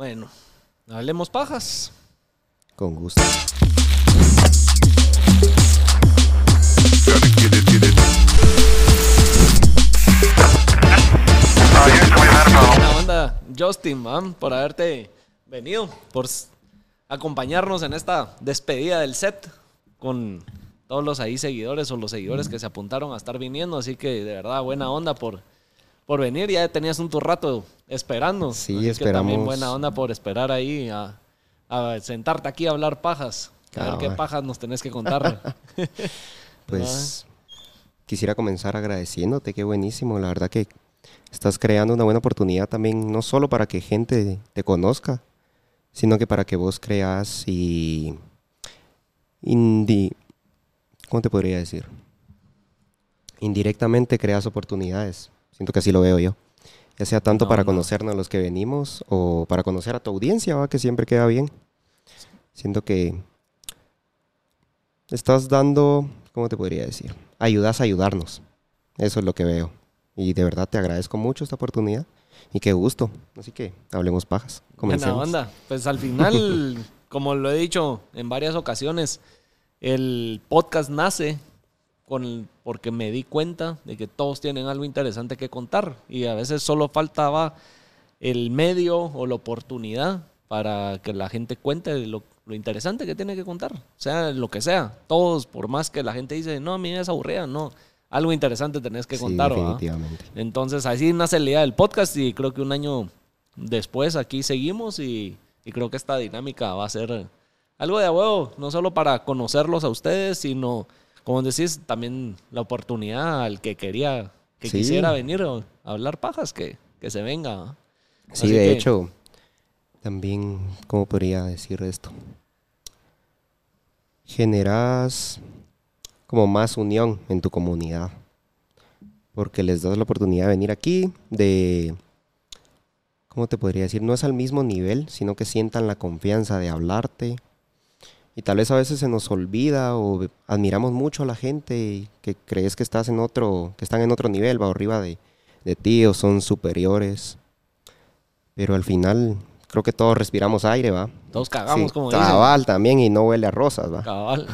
Bueno, hablemos pajas. Con gusto. Buena onda, Justin, man, por haberte venido, por acompañarnos en esta despedida del set con todos los ahí seguidores o los seguidores que se apuntaron a estar viniendo. Así que de verdad, buena onda por, por venir. Ya tenías un tu rato esperando. Sí, Así que también esperamos. buena onda por esperar ahí a, a sentarte aquí a hablar pajas. A ver qué pajas nos tenés que contar. Pues quisiera comenzar agradeciéndote, qué buenísimo. La verdad que estás creando una buena oportunidad también, no solo para que gente te conozca, sino que para que vos creas y... indi- ¿Cómo te podría decir? Indirectamente creas oportunidades. Siento que así lo veo yo. Ya sea tanto No, para no. conocernos los que venimos o para conocer a tu audiencia, ¿va? que siempre queda bien. Siento que estás dando, ¿cómo te podría decir? Ayudas a ayudarnos. Eso es lo que veo. Y de verdad te agradezco mucho esta oportunidad. Y qué gusto. Así que hablemos pajas. Buena Comencemos. onda. Pues al final, como lo he dicho en varias ocasiones, el podcast nace con, porque me di cuenta de que todos tienen algo interesante que contar y a veces solo faltaba el medio o la oportunidad para que la gente cuente lo, lo interesante que tiene que contar, sea lo que sea. Todos, por más que la gente dice, no, a mí es aburrida, no, algo interesante tenés que contar. ¿va? definitivamente. Entonces así nace la idea del podcast y creo que un año después aquí seguimos y, y creo que esta dinámica va a ser algo de huevo, no solo para conocerlos a ustedes, sino, como decís, también la oportunidad al que quería, que Sí. quisiera venir a hablar pajas, que, que se venga. Sí, de que- hecho, también, ¿cómo podría decir esto? Generas como más unión en tu comunidad. Porque les das la oportunidad de venir aquí, de, ¿cómo te podría decir? No es al mismo nivel, sino que sientan la confianza de hablarte. Y tal vez a veces se nos olvida o admiramos mucho a la gente que crees que estás en otro, que están en otro nivel, va arriba de, de ti o son superiores. Pero al final creo que todos respiramos aire, ¿va? Todos cagamos, Sí, como dicen. cabal también y no huele a rosas, ¿va? Cabal.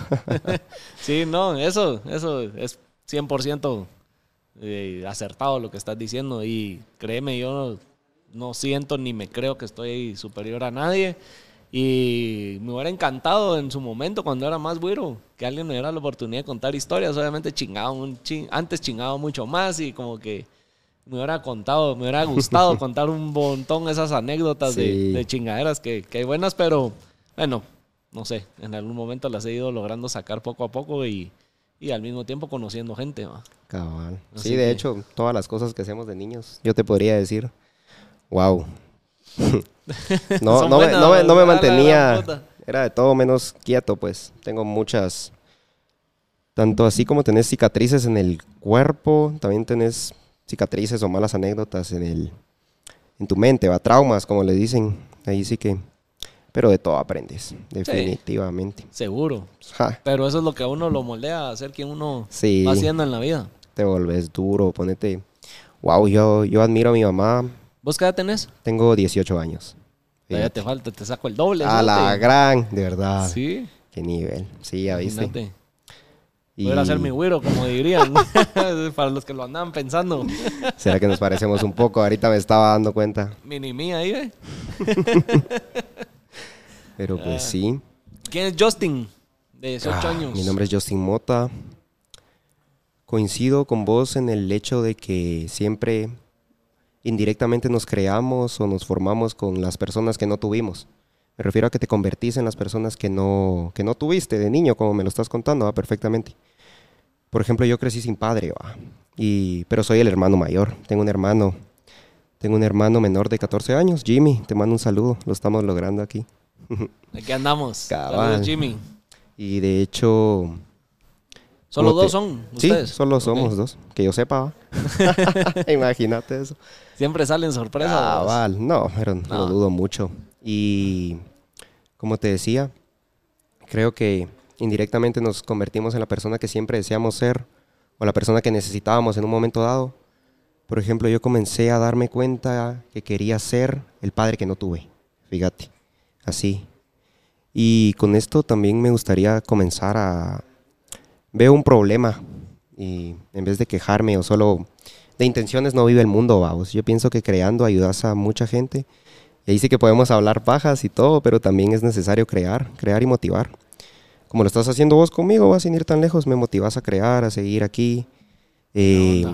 sí, no, eso, eso es 100% eh, acertado lo que estás diciendo. Y créeme, yo no, no siento ni me creo que estoy superior a nadie. Y me hubiera encantado en su momento, cuando era más güiro, que alguien me diera la oportunidad de contar historias. Obviamente chingaba un chin- antes chingaba mucho más y como que me hubiera contado, me hubiera gustado contar un montón esas anécdotas de, Sí. de chingaderas que, que hay buenas, pero bueno, no sé, en algún momento las he ido logrando sacar poco a poco y, y al mismo tiempo conociendo gente. ¿va? Cabal. Así Sí, de que- hecho, todas las cosas que hacemos de niños, yo te podría decir, wow. no, me, no, no mantenía, era de todo menos quieto, pues. Tengo muchas, tanto así como tenés cicatrices en el cuerpo, también tenés cicatrices o malas anécdotas en el, en tu mente, va, traumas, como le dicen. Ahí sí que, pero de todo aprendes, definitivamente. Seguro. Ja, Pero eso es lo que a uno lo moldea a ser quien uno sí. va haciendo en la vida. te volvés duro, ponete. Wow, yo, yo admiro a mi mamá. ¿Vos qué edad tenés? Tengo 18 años. Todavía te falta, te saco el doble. A la gran, de verdad. Sí, Qué nivel. Sí, ya viste. imagínate. Y Poder hacer mi güiro, como dirían. Para los que lo andaban pensando. será que nos parecemos un poco. Ahorita me estaba dando cuenta. Mini mí ahí, ¿eh? Pero Ah. pues sí. ¿Quién es Justin? De 18 Ah, años. Mi nombre es Justin Mota. Coincido con vos en el hecho de que siempre indirectamente nos creamos o nos formamos con las personas que no tuvimos. Me refiero a que te convertís en las personas que no, que no tuviste de niño, como me lo estás contando, ¿va? perfectamente. Por ejemplo, yo crecí sin padre, ¿va? Y, pero soy el hermano mayor. Tengo un hermano, tengo un hermano menor de 14 años, Jimmy. Te mando un saludo, lo estamos logrando aquí. Aquí andamos. Cabal. Saludos, Jimmy. Y de hecho, ¿Solo te- dos son Sí, ustedes? solo Ok. somos dos. Que yo sepa. Imagínate eso. Siempre salen sorpresas. Cabal. No, pero No. lo dudo mucho. Y como te decía, creo que indirectamente nos convertimos en la persona que siempre deseamos ser o la persona que necesitábamos en un momento dado. Por ejemplo, yo comencé a darme cuenta que quería ser el padre que no tuve. fíjate, así. Y con esto también me gustaría comenzar a... Veo un problema y en vez de quejarme o solo de intenciones no vive el mundo, vamos. Yo pienso que creando ayudas a mucha gente. Y ahí sí que podemos hablar pajas y todo, pero también es necesario crear, crear y motivar. Como lo estás haciendo vos conmigo, vas sin ir tan lejos, me motivas a crear, a seguir aquí. Eh,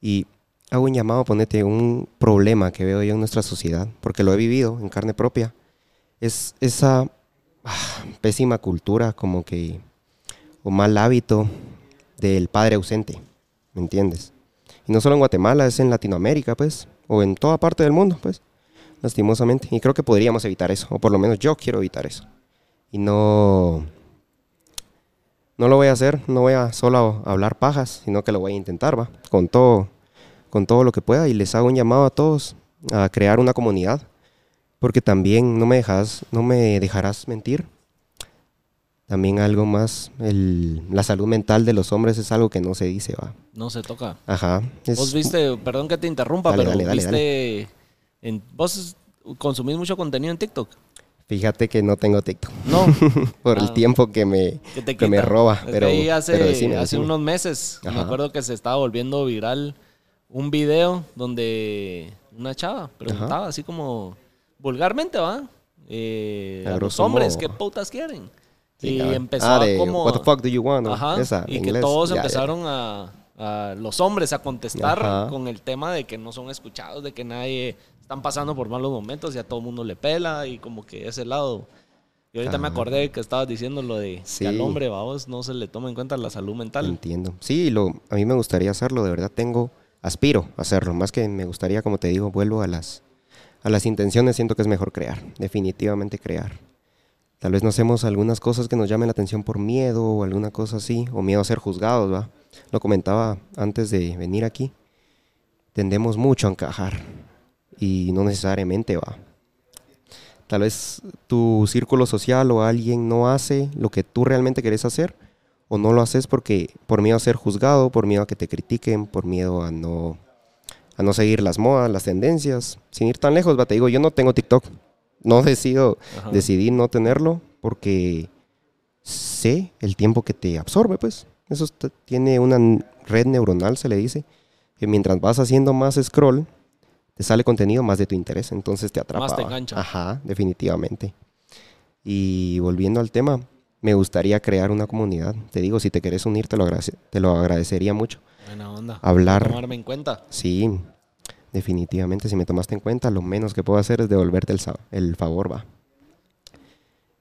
y hago un llamado, ponete un problema que veo yo en nuestra sociedad, porque lo he vivido en carne propia. Es esa ah, pésima cultura, como que, o mal hábito del padre ausente, ¿me entiendes? Y no solo en Guatemala, es en Latinoamérica, pues, o en toda parte del mundo, pues, lastimosamente. Y creo que podríamos evitar eso, o por lo menos yo quiero evitar eso. Y no, no lo voy a hacer, no voy a solo hablar pajas, sino que lo voy a intentar, va, con todo, con todo lo que pueda. Y les hago un llamado a todos a crear una comunidad, porque también no me no me dejarás mentir también algo más, el, la salud mental de los hombres es algo que no se dice, va. No se toca. Ajá. vos viste, perdón que te interrumpa, pero viste, en, vos consumís mucho contenido en TikTok. Fíjate que no tengo TikTok. No. Por el ah. tiempo que me, que me roba. pero, hace, hace unos meses, me acuerdo que se estaba volviendo viral un video donde una chava preguntaba así como vulgarmente, ¿va? Eh, a los hombres, ¿qué putas quieren? Y empezó ah, como... What the fuck do you want? Ajá, y que todos empezaron A, los hombres a contestar con el tema de que no son escuchados, de que nadie están pasando por malos momentos y a todo el mundo le pela y como que ese lado. Y ahorita me acordé que estabas diciendo lo de que al hombre, vamos, no se le toma en cuenta la salud mental. Entiendo. Sí, lo, a mí me gustaría hacerlo, de verdad tengo, aspiro a hacerlo, más que me gustaría, como te digo, vuelvo a las, a las intenciones, siento que es mejor crear, definitivamente crear. Tal vez no hacemos algunas cosas que nos llamen la atención por miedo o alguna cosa así, o miedo a ser juzgados, ¿va? Lo comentaba antes de venir aquí. Tendemos mucho a encajar y no necesariamente va. Tal vez tu círculo social o alguien no hace lo que tú realmente querés hacer o no lo haces porque por miedo a ser juzgado, por miedo a que te critiquen, por miedo a no a no seguir las modas, las tendencias, sin ir tan lejos, va, te digo, yo no tengo TikTok, no decido, decidí no tenerlo porque sé el tiempo que te absorbe, pues. Eso tiene una red neuronal, se le dice, que mientras vas haciendo más scroll, te sale contenido más de tu interés, entonces te atrapa. Más te engancha. Ajá, definitivamente. Y volviendo al tema, me gustaría crear una comunidad. Te digo, si te querés unir, te lo, te lo agradecería mucho. Buena onda. Hablar. Tomarme en cuenta. Sí, definitivamente si me tomaste en cuenta, lo menos que puedo hacer es devolverte el, el favor, va.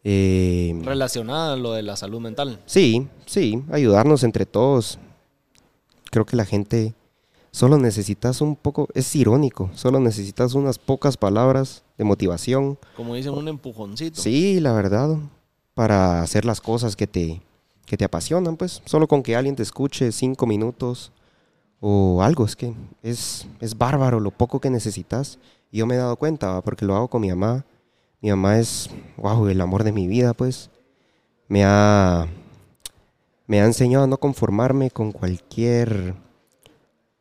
Eh, Relacionada a lo de la salud mental. Sí, sí, ayudarnos entre todos. Creo que la gente solo necesitas un poco, es irónico, solo necesitas unas pocas palabras de motivación. Como dicen, un empujoncito. Sí, la verdad, para hacer las cosas que te, que te apasionan, pues solo con que alguien te escuche cinco minutos o algo. Es que es, es bárbaro lo poco que necesitas. Y yo me he dado cuenta, porque lo hago con mi mamá. Mi mamá es, wow, el amor de mi vida, pues. Me ha, me ha enseñado a no conformarme con cualquier,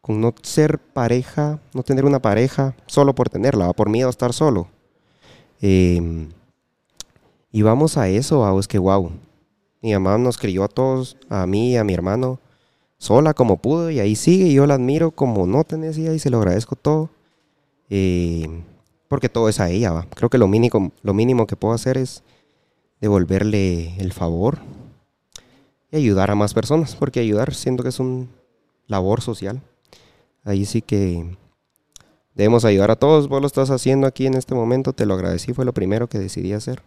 con no ser pareja, no tener una pareja solo por tenerla, por miedo a estar solo. Em, y vamos a eso, wow, es que wow. Mi mamá nos crió a todos, a mí a mi hermano, sola como pudo y ahí sigue y yo la admiro como no tenés y se lo agradezco todo. Eh, porque todo es a ella, ¿va? Creo que lo mínimo, lo mínimo que puedo hacer es devolverle el favor y ayudar a más personas, porque ayudar siento que es un labor social. Ahí sí que debemos ayudar a todos. Vos lo estás haciendo aquí en este momento, te lo agradecí, fue lo primero que decidí hacer.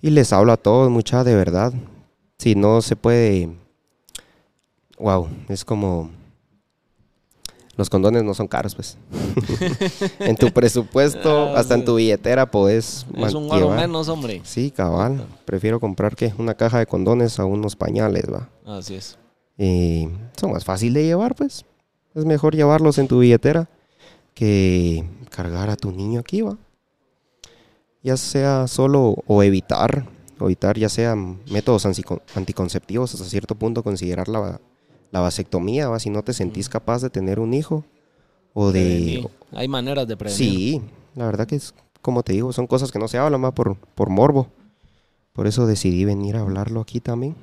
Y les hablo a todos, mucha de verdad. Si no se puede wow, es como... Los condones no son caros, pues. en tu presupuesto, ah, hasta en tu billetera podés Es un oro menos, hombre. Sí, cabal. Prefiero comprar que una caja de condones a unos pañales, va. Así es. Y son más fácil de llevar, pues. Es mejor llevarlos en tu billetera que cargar a tu niño aquí, va. Ya sea solo o evitar, evitar ya sea métodos anticonceptivos hasta cierto punto, considerar la, la vasectomía, ¿va? si no te sentís capaz de tener un hijo o de... Hay maneras de prevenir. Sí, la verdad que es como te digo, son cosas que no se hablan más por, por morbo. Por eso decidí venir a hablarlo aquí también.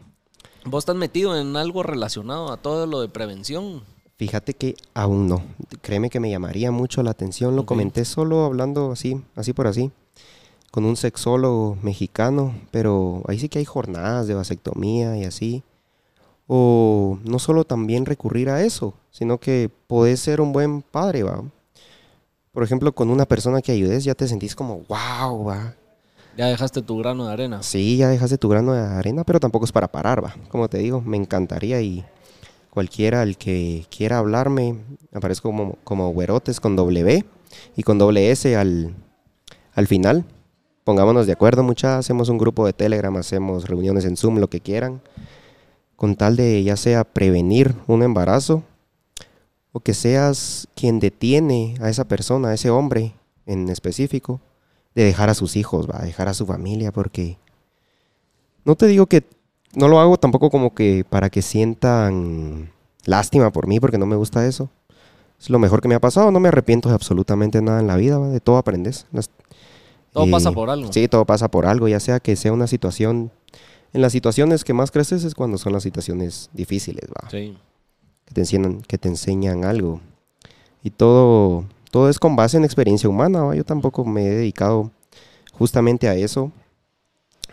¿Vos estás metido en algo relacionado a todo lo de prevención? Fíjate que aún no. Créeme que me llamaría mucho la atención. Lo comenté solo hablando así, así por así, con un sexólogo mexicano, pero ahí sí que hay jornadas de vasectomía y así. O no solo también recurrir a eso, sino que podés ser un buen padre, va. Por ejemplo, con una persona que ayudes ya te sentís como, wow, va. Ya dejaste tu grano de arena. Sí, ya dejaste tu grano de arena, pero tampoco es para parar, va. Como te digo, me encantaría y cualquiera el que quiera hablarme, aparezco como, como güerotes con W y con doble S al, al final. Pongámonos de acuerdo, muchachos. Hacemos un grupo de Telegram, hacemos reuniones en Zoom, lo que quieran. Con tal de ya sea prevenir un embarazo o que seas quien detiene a esa persona, a ese hombre en específico, de dejar a sus hijos, va, dejar a su familia, porque no te digo que no lo hago tampoco como que para que sientan lástima por mí, porque no me gusta eso. Es lo mejor que me ha pasado, no me arrepiento de absolutamente nada en la vida, va, de todo aprendes. Las- Todo eh, pasa por algo. Sí, todo pasa por algo, ya sea que sea una situación... En las situaciones que más creces es cuando son las situaciones difíciles, va Sí. que te enseñan, que te enseñan algo. Y todo, todo es con base en experiencia humana. ¿va? Yo tampoco me he dedicado justamente a eso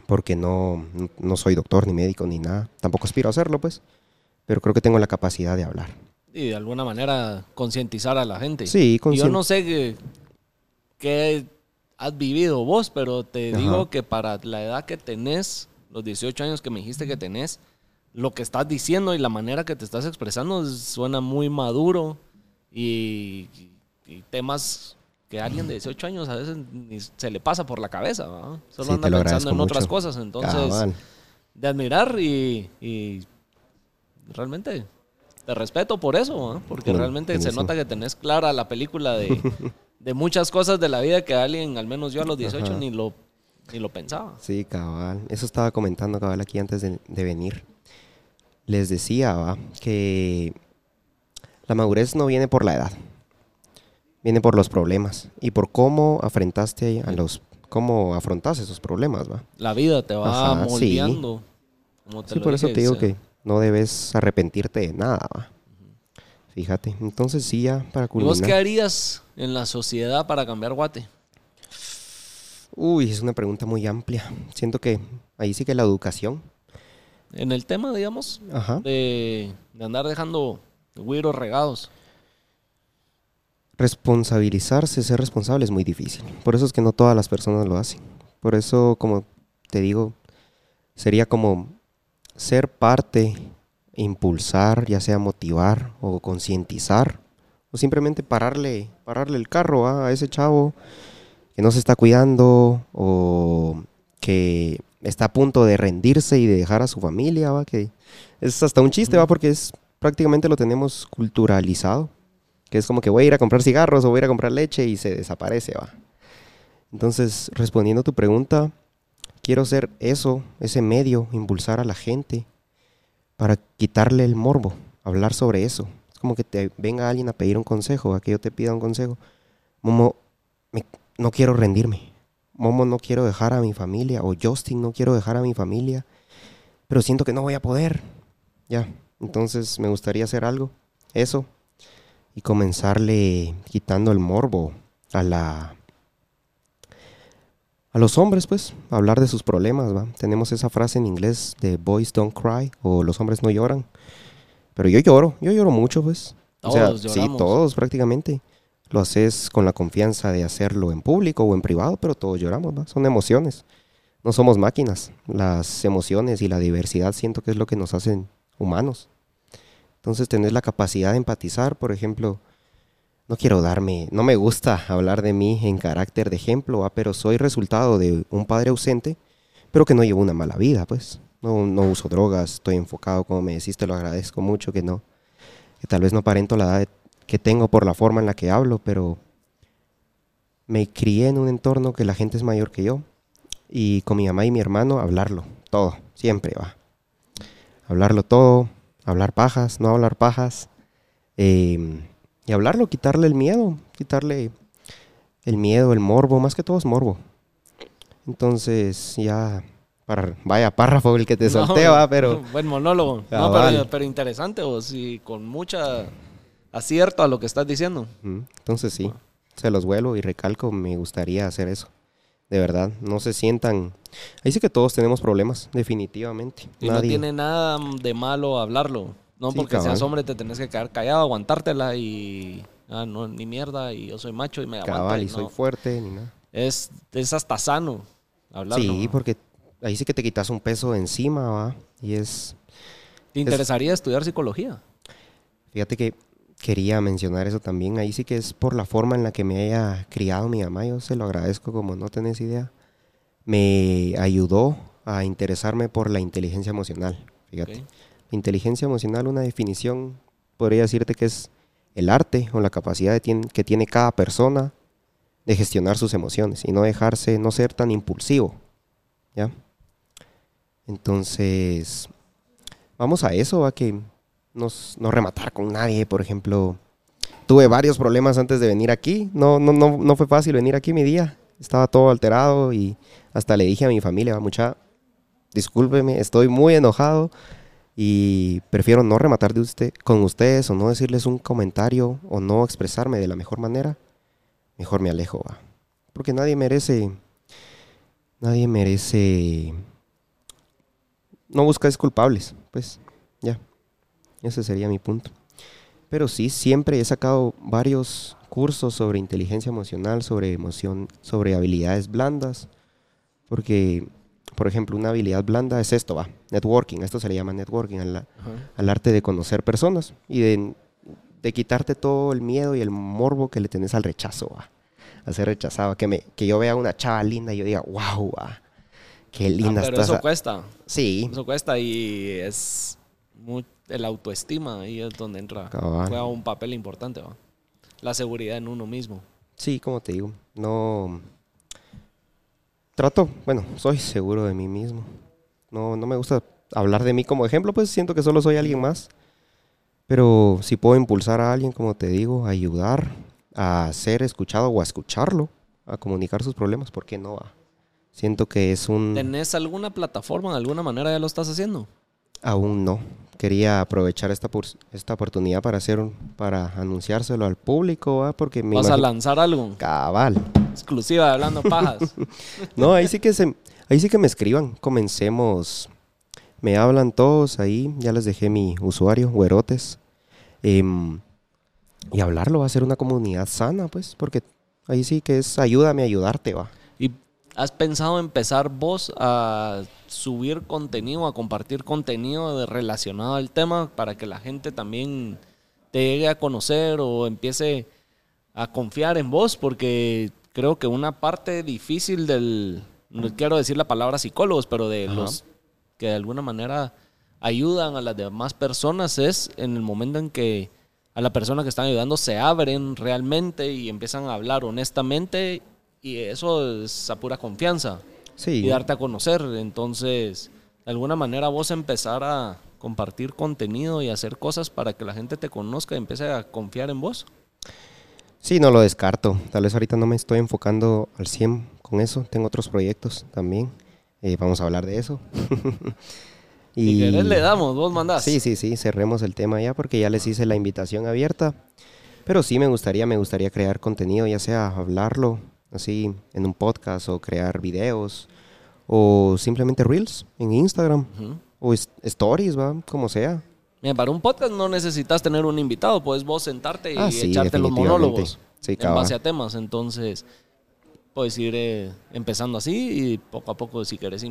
porque no, no soy doctor ni médico ni nada. Tampoco aspiro a hacerlo, pues. Pero creo que tengo la capacidad de hablar. Y de alguna manera concientizar a la gente. Sí, Yo no sé qué, qué has vivido vos, pero te Ajá. digo que para la edad que tenés, los 18 años que me dijiste que tenés, lo que estás diciendo y la manera que te estás expresando suena muy maduro y, y temas que a alguien de 18 años a veces ni se le pasa por la cabeza, ¿va? Solo Sí, anda pensando en otras cosas, entonces Cabal. de admirar y, y realmente te respeto por eso, porque Bueno, realmente se nota que tenés clara la película de, de muchas cosas de la vida que alguien, al menos yo a los 18, Ajá. ni lo, ni lo pensaba. Sí, cabal. Eso estaba comentando cabal aquí antes de, de venir. Les decía, va, que la madurez no viene por la edad. Viene por los problemas y por cómo afrontaste a los cómo afrontas esos problemas, va. La vida te va Ajá, sí. moldeando. como te Sí, lo por eso te digo que no debes arrepentirte de nada, va. Fíjate. Entonces sí, ya para ¿Y vos qué culminar. harías en la sociedad para cambiar Guate? Uy, es una pregunta muy amplia. Siento que ahí sí que la educación. En el tema, digamos, Ajá. de, de andar dejando güiros regados. responsabilizarse, ser responsable es muy difícil. Por eso es que no todas las personas lo hacen. Por eso, como te digo, sería como ser parte, impulsar, ya sea motivar o concientizar, o simplemente pararle, pararle el carro ¿va? a ese chavo que no se está cuidando o que está a punto de rendirse y de dejar a su familia, ¿va? que es hasta un chiste, ¿va? porque es prácticamente lo tenemos culturalizado que es como que voy a ir a comprar cigarros o voy a ir a comprar leche y se desaparece, va. Entonces, respondiendo a tu pregunta, quiero ser eso, ese medio, impulsar a la gente para quitarle el morbo, hablar sobre eso. Es como que te venga alguien a pedir un consejo, a que yo te pida un consejo. Momo, me- no quiero rendirme. Momo, no quiero dejar a mi familia. O Justin, no quiero dejar a mi familia. Pero siento que no voy a poder. Ya. Entonces, me gustaría hacer algo. Eso, y comenzarle quitando el morbo a la a los hombres pues hablar de sus problemas va tenemos esa frase en inglés de boys don't cry o los hombres no lloran pero yo lloro yo lloro mucho pues o sea Todos sí lloramos. todos prácticamente lo haces con la confianza de hacerlo en público o en privado pero todos lloramos son emociones no somos máquinas las emociones y la diversidad siento que es lo que nos hacen humanos entonces, tener la capacidad de empatizar, por ejemplo, no quiero darme, no me gusta hablar de mí en carácter de ejemplo, ¿va? pero soy resultado de un padre ausente, pero que no llevo una mala vida, pues. No, no uso drogas, estoy enfocado, como me decís, te lo agradezco mucho, que no, que tal vez no aparento la edad que tengo por la forma en la que hablo, pero me crié en un entorno que la gente es mayor que yo, y con mi mamá y mi hermano hablarlo, todo, siempre va. Hablarlo todo, hablar pajas, no hablar pajas. eh, y hablarlo, quitarle el miedo, quitarle el miedo, el morbo, más que todo es morbo. Entonces, ya, para, vaya párrafo el que te No, solté, va, pero Buen monólogo. No, pero, pero interesante, o sí, con mucha acierto a lo que estás diciendo. Entonces sí, se los vuelo y recalco, me gustaría hacer eso. De verdad, no se sientan... Ahí sí que todos tenemos problemas, definitivamente. Y no Nadie... tiene nada de malo hablarlo. No Sí, porque seas cabal. hombre te tenés que quedar callado, aguantártela y... Ah, no, ni mierda, y yo soy macho y me aguanto. cabal y no. soy fuerte ni nada. es, es hasta sano hablarlo. Sí, ¿no? porque ahí sí que te quitas un peso de encima, va. Y es... ¿Te interesaría estudiar psicología? Fíjate que quería mencionar eso también. Ahí sí que es por la forma en la que me haya criado mi mamá. Yo se lo agradezco como no tenés idea. Me ayudó a interesarme por la inteligencia emocional. Fíjate. Ok. Inteligencia emocional, una definición, podría decirte que es el arte o la capacidad de que tiene cada persona de gestionar sus emociones y no dejarse, no ser tan impulsivo. ¿Ya? Entonces, vamos a eso, a que no rematar con nadie, por ejemplo. Tuve varios problemas antes de venir aquí. No, no, no, no fue fácil venir aquí mi día. Estaba todo alterado y hasta le dije a mi familia, "Va, mucha, discúlpeme, estoy muy enojado y prefiero no rematar de usted, con ustedes o no decirles un comentario o no expresarme de la mejor manera. Mejor me alejo, va. Porque nadie merece, nadie merece, no busca culpables, pues. Ese sería mi punto. Pero sí, siempre he sacado varios cursos sobre inteligencia emocional, sobre emoción, sobre habilidades blandas. Porque, por ejemplo, una habilidad blanda es esto, va, networking. Esto se le llama networking, al, arte de conocer personas y de, de quitarte todo el miedo y el morbo que le tenés al rechazo, va. A ser rechazado. Que, me, que yo vea una chava linda y yo diga, wow, va. Qué linda Ah, pero estás. eso a-". cuesta. Sí, Eso cuesta y es mu- el autoestima ahí es donde entra Cabal. juega un papel importante ¿va? la seguridad en uno mismo Sí, como te digo, no trato, bueno, soy seguro de mí mismo. No, no me gusta hablar de mí como ejemplo, pues siento que solo soy alguien más. Pero si puedo impulsar a alguien, como te digo, a ayudar, a ser escuchado o a escucharlo, a comunicar sus problemas, ¿por qué no? va? Siento que es un... ¿tenés alguna plataforma de alguna manera ya lo estás haciendo? Aún no. Quería aprovechar esta, esta oportunidad para hacer un- para anunciárselo al público, ¿va? porque me ¿vas a lanzar algo? Cabal. exclusiva de Hablando Pajas No, ahí sí que se, ahí sí que me escriban. Comencemos. Me hablan todos ahí. Ya les dejé mi usuario, güerotes. Em, y hablarlo va a ser una comunidad sana, pues, porque ahí sí que es ayúdame a ayudarte, va. ¿Y has pensado empezar vos a subir contenido, a compartir contenido relacionado al tema para que la gente también te llegue a conocer o empiece a confiar en vos? Porque creo que una parte difícil del, no quiero decir la palabra psicólogos, pero de Ajá. los que de alguna manera ayudan a las demás personas es en el momento en que a la persona que están ayudando se abren realmente y empiezan a hablar honestamente y eso es a pura confianza Sí. y darte a conocer. Entonces, de alguna manera vos empezar a compartir contenido y hacer cosas para que la gente te conozca y empiece a confiar en vos. Sí, no lo descarto. Tal vez ahorita no me estoy enfocando al 100 con eso. Tengo otros proyectos también. Eh, vamos a hablar de eso. Y querés le damos, vos mandás. Sí, sí, sí, cerremos el tema ya porque ya les hice la invitación abierta. Pero sí me gustaría, me gustaría crear contenido, ya sea hablarlo así en un podcast o crear videos o simplemente reels en Instagram o es- stories, va, como sea. Mira, para un podcast no necesitas tener un invitado, puedes vos sentarte y Ah, sí, echarte los monólogos Sí, en base a temas. Entonces, puedes ir eh, empezando así y poco a poco, si querés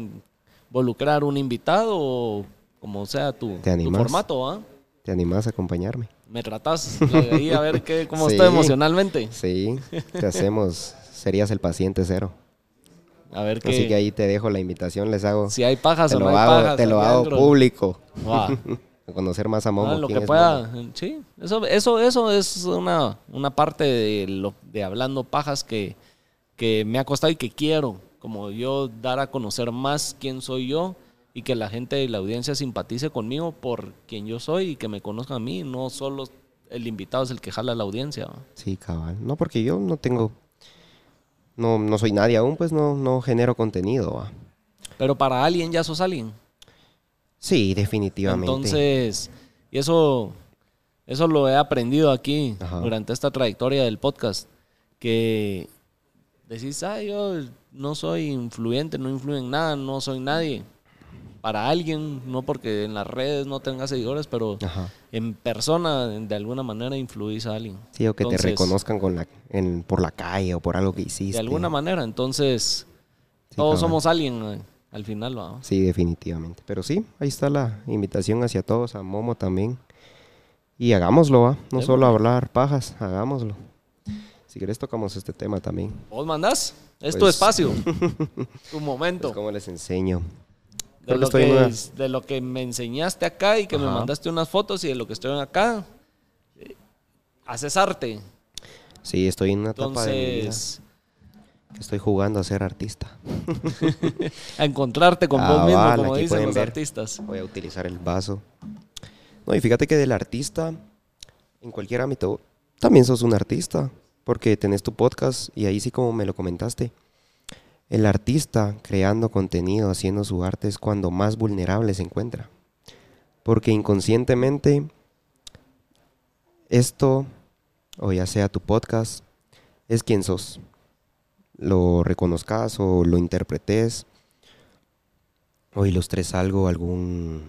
involucrar un invitado o como sea tu, ¿Te tu animás? formato, ¿ah? ¿Te animas a acompañarme? Me tratás de ahí a ver qué, cómo Sí. estoy emocionalmente. Sí, te hacemos, serías el paciente cero. A ver Así que qué. ahí te dejo la invitación, les hago, Si hay pajas te o no lo hay hago, pajas. te lo hago público, a conocer más a Momo. Ah, lo que pueda. Momo. Sí, eso, eso, eso es una, una parte de, lo, de hablando pajas que, que me ha costado y que quiero. Como yo dar a conocer más quién soy yo y que la gente y la audiencia simpatice conmigo por quien yo soy y que me conozcan a mí. No solo el invitado es el que jala a la audiencia. Sí, cabal. No, porque yo no tengo no, no soy nadie aún, pues no, no genero contenido. ¿va? Pero para alguien ya sos alguien. Sí, definitivamente. Entonces, y eso, eso lo he aprendido aquí Ajá. durante esta trayectoria del podcast, que decís, ah, yo no soy influyente, no influyo en nada, no soy nadie. Para alguien, no porque en las redes no tenga seguidores, pero Ajá. en persona, de alguna manera, influís a alguien. Sí, o que Entonces, te reconozcan con la, en, por la calle o por algo que hiciste. De alguna manera, entonces, Sí, todos somos alguien eh, al final, ¿va? Sí, definitivamente. Pero sí, ahí está la invitación hacia todos, a Momo también. Y hagámoslo, ¿va? No solo hablar pajas, hagámoslo. Si querés tocamos este tema también. ¿Vos mandás? Es tu Pues- espacio, tu momento. Pues cómo les enceño. De Creo lo que, una- es- de lo que me enseñaste acá y que me mandaste unas fotos y de lo que estoy acá, eh, haces arte. Sí, estoy en una etapa de vida que estoy jugando a ser artista. a encontrarte con vos Cabal, mismo, como dicen los ver. artistas. Voy a utilizar el vaso. No, y fíjate que del artista, en cualquier ámbito, también sos un artista. Porque tenés tu podcast y ahí sí como me lo comentaste. El artista creando contenido, haciendo su arte es cuando más vulnerable se encuentra. Porque inconscientemente esto, o ya sea tu podcast, es quien sos. Lo reconozcas o lo interpretes o ilustres algo, algún,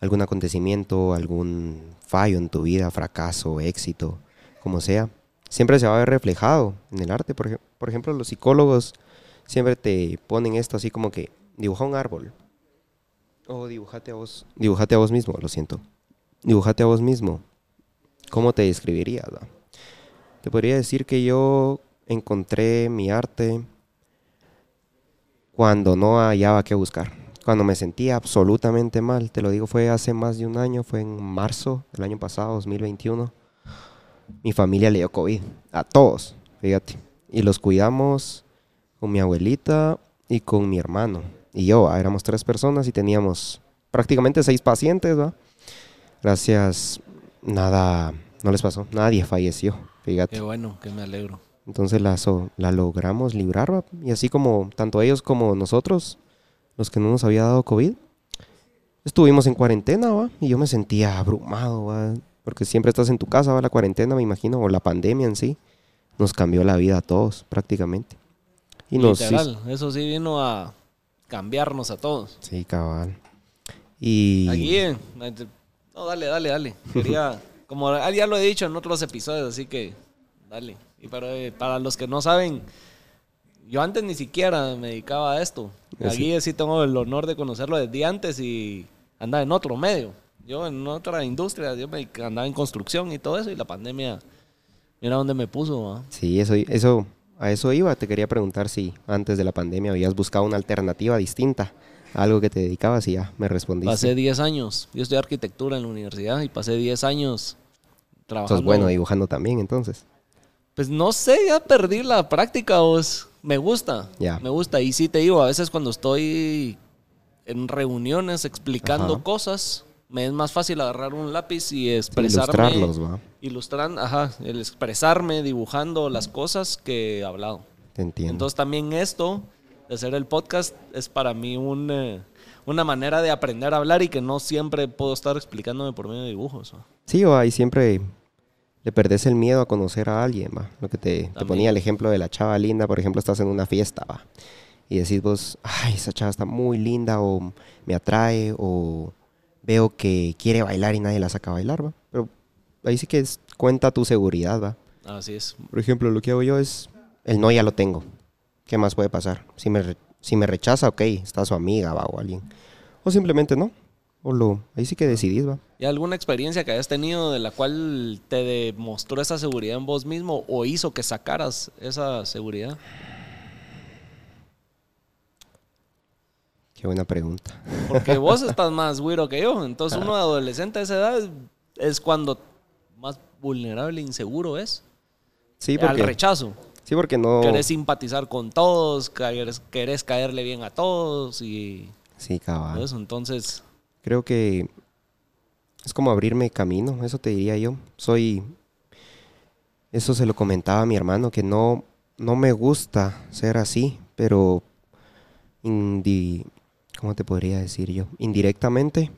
algún acontecimiento, algún fallo en tu vida, fracaso, éxito, como sea, siempre se va a ver reflejado en el arte. Por, ej- por ejemplo, los psicólogos siempre te ponen esto así como que dibuja un árbol. O dibujate a vos, dibujate a vos mismo, lo siento. Dibujate a vos mismo. ¿Cómo te describirías? Te podría decir que yo encontré mi arte cuando no hallaba qué buscar. Cuando me sentía absolutamente mal, te lo digo, fue hace más de un año, fue en marzo del año pasado, 2021. Mi familia le dio COVID, a todos, fíjate. Y los cuidamos con mi abuelita y con mi hermano. Y yo, ah, éramos tres personas y teníamos prácticamente seis pacientes, ¿va? Gracias, nada, no les pasó, nadie falleció, fíjate. Qué bueno, que me alegro. Entonces la, so- la logramos librar, ¿va? y así como tanto ellos como nosotros, los que no nos había dado COVID, estuvimos en cuarentena, ¿va? y yo me sentía abrumado, ¿va? Porque siempre estás en tu casa, ¿va? la cuarentena, me imagino, o la pandemia en sí, nos cambió la vida a todos prácticamente. Y nos Literal, eso sí vino a cambiarnos a todos. Sí, cabal. Y... Aquí, eh, no, dale, dale, dale. Quería, como ah, ya lo he dicho en otros episodios, así que dale. Y para, eh, para los que no saben, yo antes ni siquiera me dedicaba a esto. Aquí sí tengo el honor de conocerlo desde antes y andaba en otro medio. Yo en otra industria, yo me andaba en construcción y todo eso y la pandemia, mira dónde me puso. ¿va? Sí, eso, eso, a eso iba. Te quería preguntar si antes de la pandemia habías buscado una alternativa distinta a algo que te dedicabas y ya me respondiste. Pasé 10 años, yo estudié arquitectura en la universidad y pasé 10 años trabajando. Sos bueno dibujando también, entonces. Pues no sé, ya perdí la práctica, vos. Me gusta. Ya. Me gusta. Y sí te digo, a veces cuando estoy en reuniones explicando Ajá. cosas, me es más fácil agarrar un lápiz y expresarme. Ilustrarlos, va. Ilustran, ajá, el expresarme dibujando las cosas que he hablado. Te entiendo. Entonces también esto de hacer el podcast es para mí un, eh, una manera de aprender a hablar y que no siempre puedo estar explicándome por medio de dibujos. ¿va? Sí, va, ahí siempre le perdés el miedo a conocer a alguien, va. Lo que te, te ponía el ejemplo de la chava linda, por ejemplo, estás en una fiesta, va. Y decís vos, ay, esa chava está muy linda, o me atrae, o veo que quiere bailar y nadie la saca a bailar, va. Pero ahí sí que es- cuenta tu seguridad, va. Así es. Por ejemplo, lo que hago yo es, el no ya lo tengo. ¿Qué más puede pasar? Si me, si me rechaza, ok, está su amiga, va, o alguien. O simplemente no. O lo, ahí sí que decidís, va. ¿Y alguna experiencia que hayas tenido de la cual te demostró esa seguridad en vos mismo o hizo que sacaras esa seguridad? Qué buena pregunta. Porque vos estás más güiro que yo. Entonces, uno adolescente a esa edad es- es cuando más vulnerable e inseguro es. Sí, Al porque, rechazo. sí, porque no... Querés simpatizar con todos, querés, querés caerle bien a todos y Sí, cabal. eso. Entonces, Creo que es como abrirme camino, eso te diría yo. Soy... Eso se lo comentaba a mi hermano, que no, no me gusta ser así, pero indi- ¿cómo te podría decir yo? Indirectamente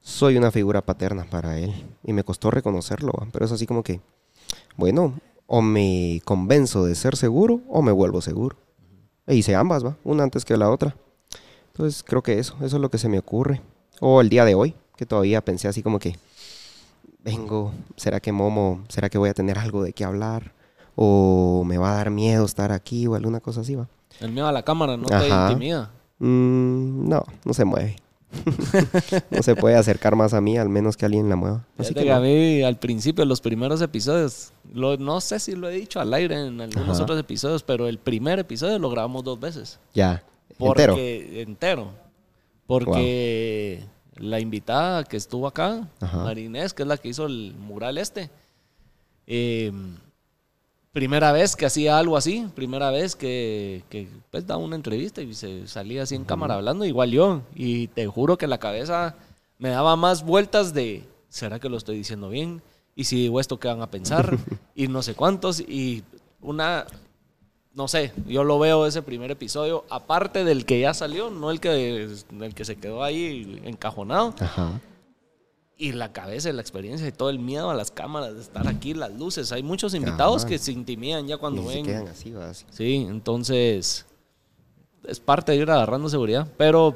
soy una figura paterna para él y me costó reconocerlo, pero es así como que, bueno, o me convenzo de ser seguro o me vuelvo seguro. E hice ambas, ¿va? Una antes que la otra. Entonces creo que eso, eso es lo que se me ocurre. O el día de hoy, que todavía pensé así como que, vengo, ¿será que Momo, será que voy a tener algo de qué hablar? ¿O me va a dar miedo estar aquí o alguna cosa así, va? El miedo a la cámara no te intimida. Mm, no, no se mueve. no se puede acercar más a mí, al menos que alguien la mueva. Así que a no. mí, al principio, los primeros episodios, lo- no sé si lo he dicho al aire en algunos Ajá. otros episodios, pero el primer episodio lo grabamos dos veces. Ya, Porque, entero. entero. Porque la invitada que estuvo acá, Ajá. Marinés, que es la que hizo el mural este, eh, primera vez que hacía algo así, primera vez que, que pues, daba una entrevista y se salía así en cámara hablando, igual yo. Y te juro que la cabeza me daba más vueltas de, ¿será que lo estoy diciendo bien? Y si digo esto, ¿qué van a pensar? y no sé cuántos. Y una, no sé, yo lo veo ese primer episodio, aparte del que ya salió, no el que, el que se quedó ahí encajonado. Ajá. Y la cabeza, y la experiencia y todo el miedo a las cámaras, de estar aquí, las luces. Hay muchos invitados que se intimidan ya cuando Y se ven. quedan así. Sí, entonces es parte de ir agarrando seguridad. Pero,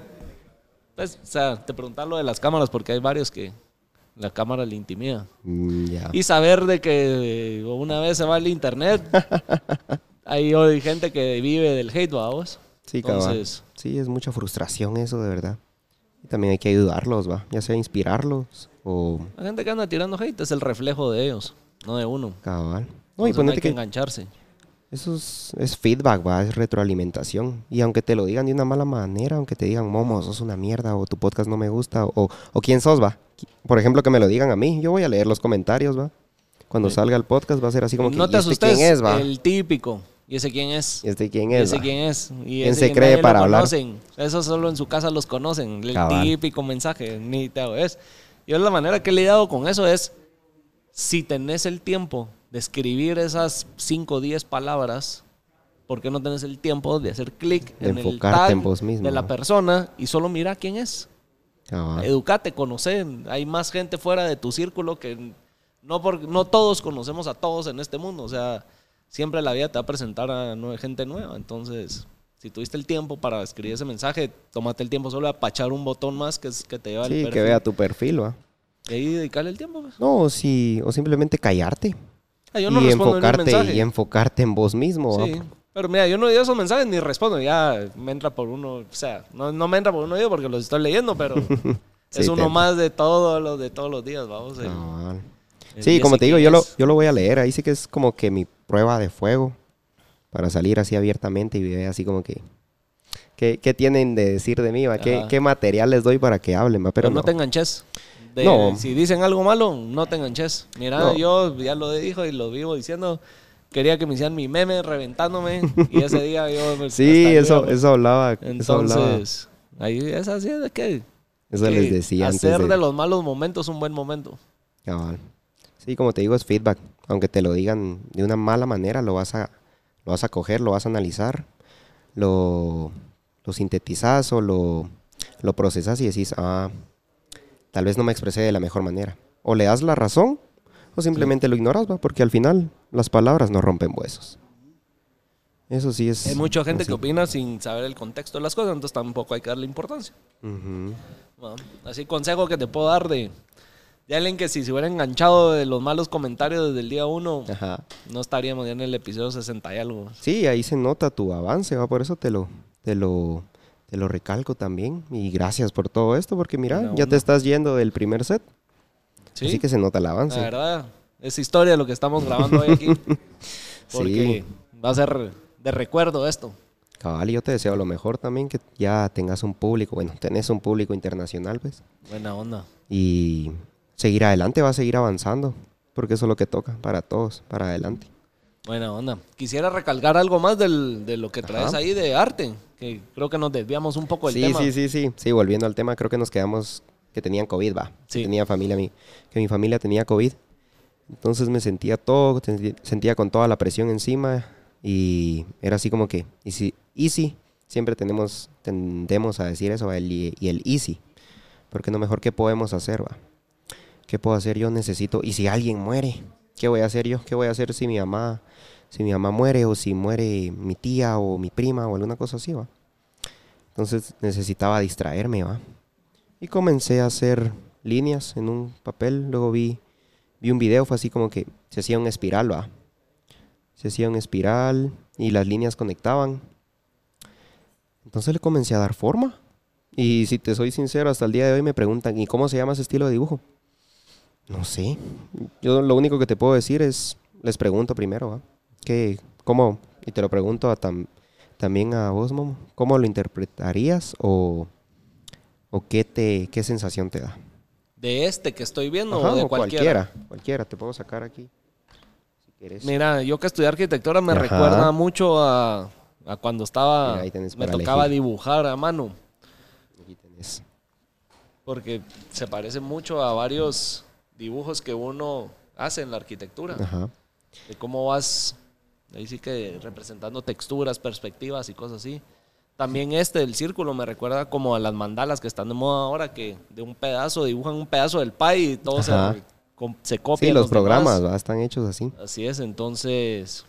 pues, o sea, te preguntas lo de las cámaras porque hay varios que la cámara le intimida. Mm. Y saber de que una vez se va el internet, hay gente que vive del hate, vamos. Sí, cabal. Entonces, Sí, es mucha frustración eso, de verdad. Y también hay que ayudarlos, va. Ya sea inspirarlos o la gente que anda tirando hate es el reflejo de ellos, no de uno. cabal. No, y no hay que que engancharse. eso es, es feedback, va, es retroalimentación. Y aunque te lo digan de una mala manera, aunque te digan, Momo, sos una mierda, o tu podcast no me gusta, o, o quién sos, va. Por ejemplo, que me lo digan a mí, yo voy a leer los comentarios, va. Cuando Sí. salga el podcast va a ser así como que, no "¿Y te este asustes, quién es, va? el típico. ¿Y ese quién es? ¿Y este quién ¿Y es, ese va? quién es? ¿Y ¿Quién ese se cree para hablar? conocen? Eso solo en su casa los conocen. El Cabal. típico mensaje. Ni te hago es. Yo la manera que he lidiado con eso es, si tenés el tiempo de escribir esas 5 o 10 palabras, ¿por qué no tenés el tiempo de hacer clic en el tag en vos mismo, de la persona y solo mira quién es? Cabal. Educate, conoce. Hay más gente fuera de tu círculo que no, por, no todos conocemos a todos en este mundo. O sea, siempre la vida te va a presentar a gente nueva. Entonces, si tuviste el tiempo para escribir ese mensaje, tómate el tiempo solo de apachar un botón más que, es, que te lleva al Sí, que perfil. vea tu perfil, va. Y ahí dedicarle el tiempo. pues. No, o si, o simplemente callarte. Ah, yo no y enfocarte, mensaje. y enfocarte en vos mismo. Sí. Pero mira, yo no digo esos mensajes ni respondo. Ya me entra por uno. O sea, no, no me entra por uno yo porque los estoy leyendo, pero Sí, es uno te- más de todo lo de todos los días, vamos. el- Sí, como te digo, yo lo, yo lo voy a leer. Ahí sí que es como que mi prueba de fuego para salir así abiertamente y ver así como que... ¿Qué, qué tienen de decir de mí? va? ¿Qué, qué material les doy para que hablen? va? Pero Pero no no. te enganches. De- No. Si dicen algo malo, no te enganches. Mira, No. yo ya lo dijo y lo vivo diciendo. Quería que me hicieran mi meme reventándome. y ese día yo. pues, Sí, eso, yo- eso hablaba. eso hablaba. Entonces, ahí es así de que. Eso que les decía antes Hacer de- de... los malos momentos un buen momento. Cabal. Sí, como te digo, es feedback. Aunque te lo digan de una mala manera, lo vas a, lo vas a coger, lo vas a analizar, lo, lo sintetizas o lo, lo procesas y decís, ah, tal vez no me expresé de la mejor manera. O le das la razón o simplemente lo ignoras, ¿va? porque al final las palabras no rompen huesos. Eso sí es... Hay mucha gente así. que opina sin saber el contexto de las cosas, entonces tampoco hay que darle importancia. Bueno, así consejo que te puedo dar de, de alguien que si se hubiera enganchado de los malos comentarios desde el día uno, Ajá. no estaríamos ya en el episodio 60 y algo. Sí, ahí se nota tu avance, ¿va? por eso te lo, te lo, te lo recalco también. Y gracias por todo esto, porque mira, ya te estás yendo del primer set. Sí, Así que se nota el avance. la verdad, es historia lo que estamos grabando hoy aquí. Porque va a ser de recuerdo esto. Cabal, y yo te deseo lo mejor también, que ya tengas un público, bueno, tenés un público internacional, pues. Buena onda. Y seguir adelante, va a seguir avanzando, porque eso es lo que toca para todos, para adelante. Buena onda. Quisiera recalcar algo más del- de lo que traes Ajá. ahí de arte, que creo que nos desviamos un poco del Sí, tema. sí, sí, sí. Sí, volviendo al tema, creo que nos quedamos que tenían COVID, va. Sí. Que tenía familia, mi, que mi familia tenía COVID. Entonces me sentía todo, sentía con toda la presión encima Y era así como que, easy, easy siempre tenemos, tendemos a decir eso, el, y el easy. Porque no mejor qué podemos hacer, va. ¿Qué puedo hacer yo? Necesito, y si alguien muere, ¿qué voy a hacer yo? ¿Qué voy a hacer si mi mamá, si mi mamá muere o si muere mi tía o mi prima o alguna cosa así, va? Entonces necesitaba distraerme, va. Y comencé a hacer líneas en un papel, luego vi, vi un video, fue así como que se hacía un espiral, va. Se hacía un espiral y las líneas conectaban. Entonces le comencé a dar forma. Y si te soy sincero, hasta el día de hoy me preguntan, ¿y cómo se llama ese estilo de dibujo? No sé. Yo lo único que te puedo decir es, les pregunto primero, ¿va? ¿Qué, ¿Cómo? Y te lo pregunto a también a vos, Momo. ¿Cómo lo interpretarías o, o qué, te, qué sensación te da? ¿De este que estoy viendo o de cualquiera? cualquiera? Cualquiera, te puedo sacar aquí. Mira, yo que estudié arquitectura me recuerda mucho a, a cuando estaba, me tocaba dibujar a mano. Aquí tenés. Porque se parece mucho a varios dibujos que uno hace en la arquitectura. Ajá. De cómo vas, ahí sí que representando texturas, perspectivas y cosas así. También este, el círculo, me recuerda como a las mandalas que están de moda ahora, que de un pedazo dibujan un pedazo del pay y todo se, se, copia. Sí, los, programas están hechos así. Así es, entonces,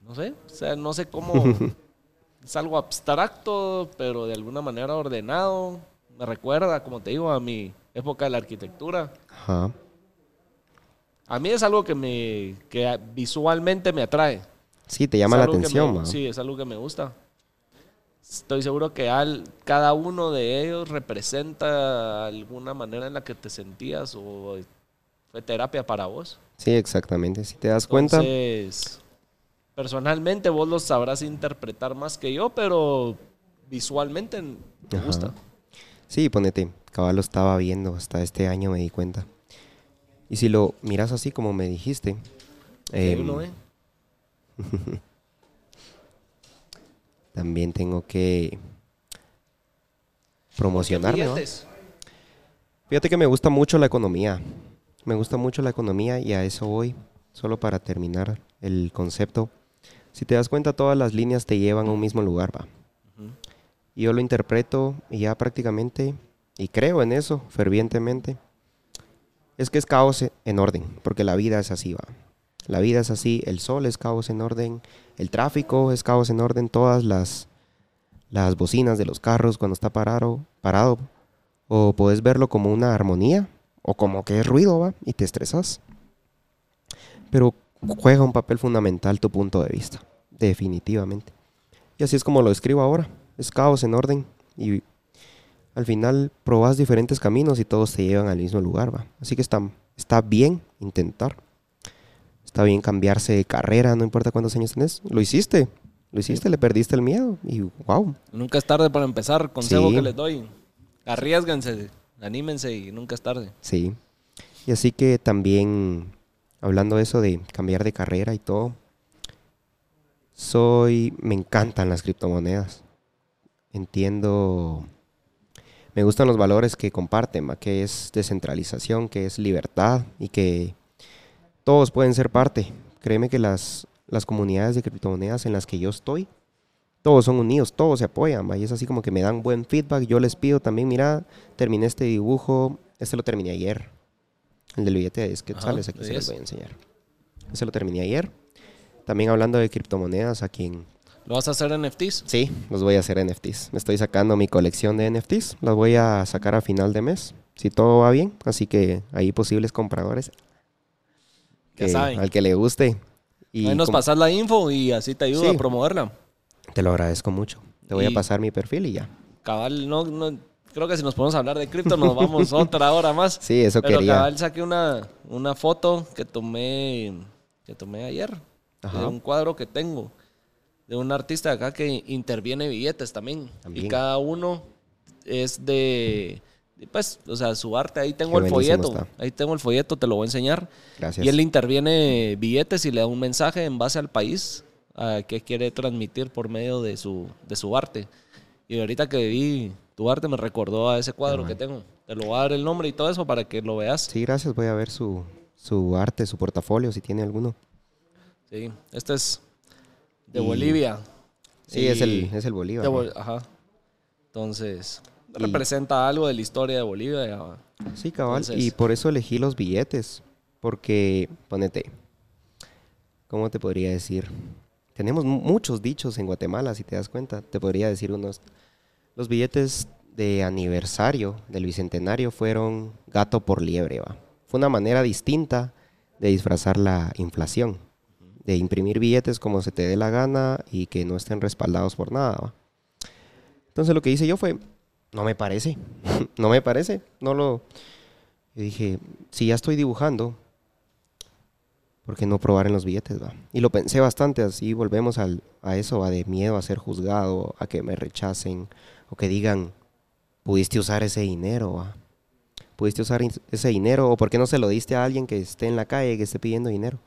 no sé, o sea, no sé cómo, es algo abstracto, pero de alguna manera ordenado. Me recuerda, como te digo, a mi, época de la arquitectura. Ajá. A mí es algo que me que visualmente me atrae. Sí, te llama la atención. sí, es algo que me gusta. Estoy seguro que al, cada uno de ellos representa alguna manera en la que te sentías o fue terapia para vos. Sí, exactamente. Si te das cuenta. Entonces, personalmente vos los sabrás interpretar más que yo, pero visualmente me gusta. Sí, ponete, cabal estaba viendo, hasta este año me di cuenta. Y si lo miras así como me dijiste... Em, también tengo que promocionarme. Fíjate que me gusta mucho la economía. Me gusta mucho la economía y a eso voy. Solo para terminar el concepto. Si te das cuenta, todas las líneas te llevan a un mismo lugar, va. Yo lo interpreto y ya prácticamente, y creo en eso fervientemente, es que es caos en orden, porque la vida es así, va. La vida es así, el sol es caos en orden, el tráfico es caos en orden, todas las, las bocinas de los carros cuando está parado, parado, o puedes verlo como una armonía, o como que es ruido, va, y te estresas. Pero juega un papel fundamental tu punto de vista, definitivamente. Y así es como lo escribo ahora es caos en orden y al final probas diferentes caminos y todos te llevan al mismo lugar, ¿va? Así que está, está bien intentar. Está bien cambiarse de carrera, no importa cuántos años tenés. Lo hiciste, lo hiciste, le perdiste el miedo y wow. Nunca es tarde para empezar, consejo que les doy. Arriesganse, anímense y nunca es tarde. Sí. Y así que también, hablando de eso de cambiar de carrera y todo, soy, me encantan las criptomonedas entiendo, me gustan los valores que comparten, que es descentralización, que es libertad y que todos pueden ser parte. Créeme que las, las comunidades de criptomonedas en las que yo estoy, todos son unidos, todos se apoyan, y es así como que me dan buen feedback. Yo les pido también, mira, terminé este dibujo, este lo terminé ayer, el del billete de quetzales, aquí se los voy a enseñar. Este lo terminé ayer. También hablando de criptomonedas, a quien ¿Lo vas a hacer NFTs? Sí, los voy a hacer NFTs. Me estoy sacando mi colección de NFTs. Los voy a sacar a final de mes, si todo va bien. Así que hay posibles compradores. Ya saben. Al que le guste. Y Ahí nos pasas la info y así te ayudo a promoverla. Te lo agradezco mucho. Te voy a pasar mi perfil y ya. Cabal, no, no, creo que si nos podemos hablar de cripto nos vamos otra hora más. Sí, eso Pero quería. cabal saqué una, una foto que tomé, que tomé ayer. De un cuadro que tengo de un artista acá que interviene billetes también. Y cada uno es de, pues, o sea, su arte. Ahí tengo el folleto. Ahí tengo el folleto, te lo voy a enseñar. Gracias. Y él interviene billetes y le da un mensaje en base al país a que quiere transmitir por medio de su, de su arte. Y ahorita que vi tu arte me recordó a ese cuadro que tengo. Te lo voy a dar el nombre y todo eso para que lo veas. Sí, gracias. Voy a ver su, su arte, su portafolio, si tiene alguno. Sí, este es de Y- Bolivia. Sí, es el, es el Bolívar. de ¿no? Bol- Ajá. Entonces, Y- representa algo de la historia de Bolivia. ya. Sí, cabal. Entonces- Y por eso elegí los billetes. Porque, ponete, ¿cómo te podría decir? Tenemos mu- muchos dichos en Guatemala, si te das cuenta. Te podría decir unos. Los billetes de aniversario del bicentenario fueron gato por liebre, va. Fue una manera distinta de disfrazar la inflación. De imprimir billetes como se te dé la gana y que no estén respaldados por nada. Entonces lo que hice yo fue, no me parece, no me parece, no lo... Dije, si ya estoy dibujando, ¿por qué no probar en los billetes, va? Y lo pensé bastante, así volvemos al, a eso, va, de miedo a ser juzgado, a que me rechacen, o que digan, pudiste usar ese dinero. Pudiste usar ese dinero, o por qué no se lo diste a alguien que esté en la calle, que esté pidiendo dinero.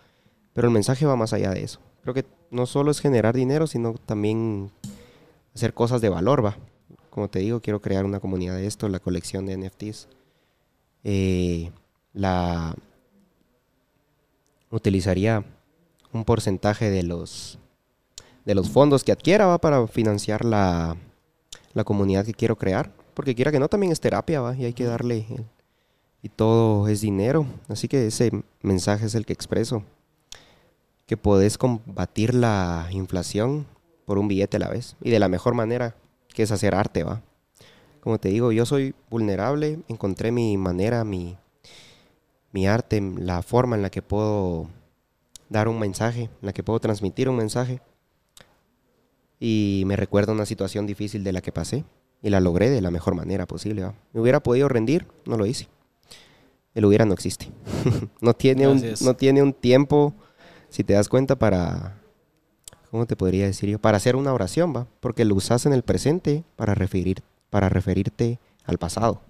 Pero el mensaje va más allá de eso. Creo que no solo es generar dinero, sino también hacer cosas de valor, va. Como te digo, quiero crear una comunidad de esto, la colección de NFTs. Eh, la utilizaría un porcentaje de los de los fondos que adquiera va para financiar la, la comunidad que quiero crear. Porque quiera que no, también es terapia, va, y hay que darle y todo es dinero. Así que ese mensaje es el que expreso. Que podés combatir la inflación por un billete a la vez. Y de la mejor manera, que es hacer arte, va. Como te digo, yo soy vulnerable, encontré mi manera, mi, mi arte, la forma en la que puedo dar un mensaje, en la que puedo transmitir un mensaje. Y me recuerda una situación difícil de la que pasé y la logré de la mejor manera posible. ¿va? Me hubiera podido rendir, no lo hice. El hubiera no existe. no, tiene un, no tiene un tiempo, si te das cuenta, para, ¿cómo te podría decir yo? Para hacer una oración, ¿va? Porque lo usas en el presente para, referir, para referirte al pasado.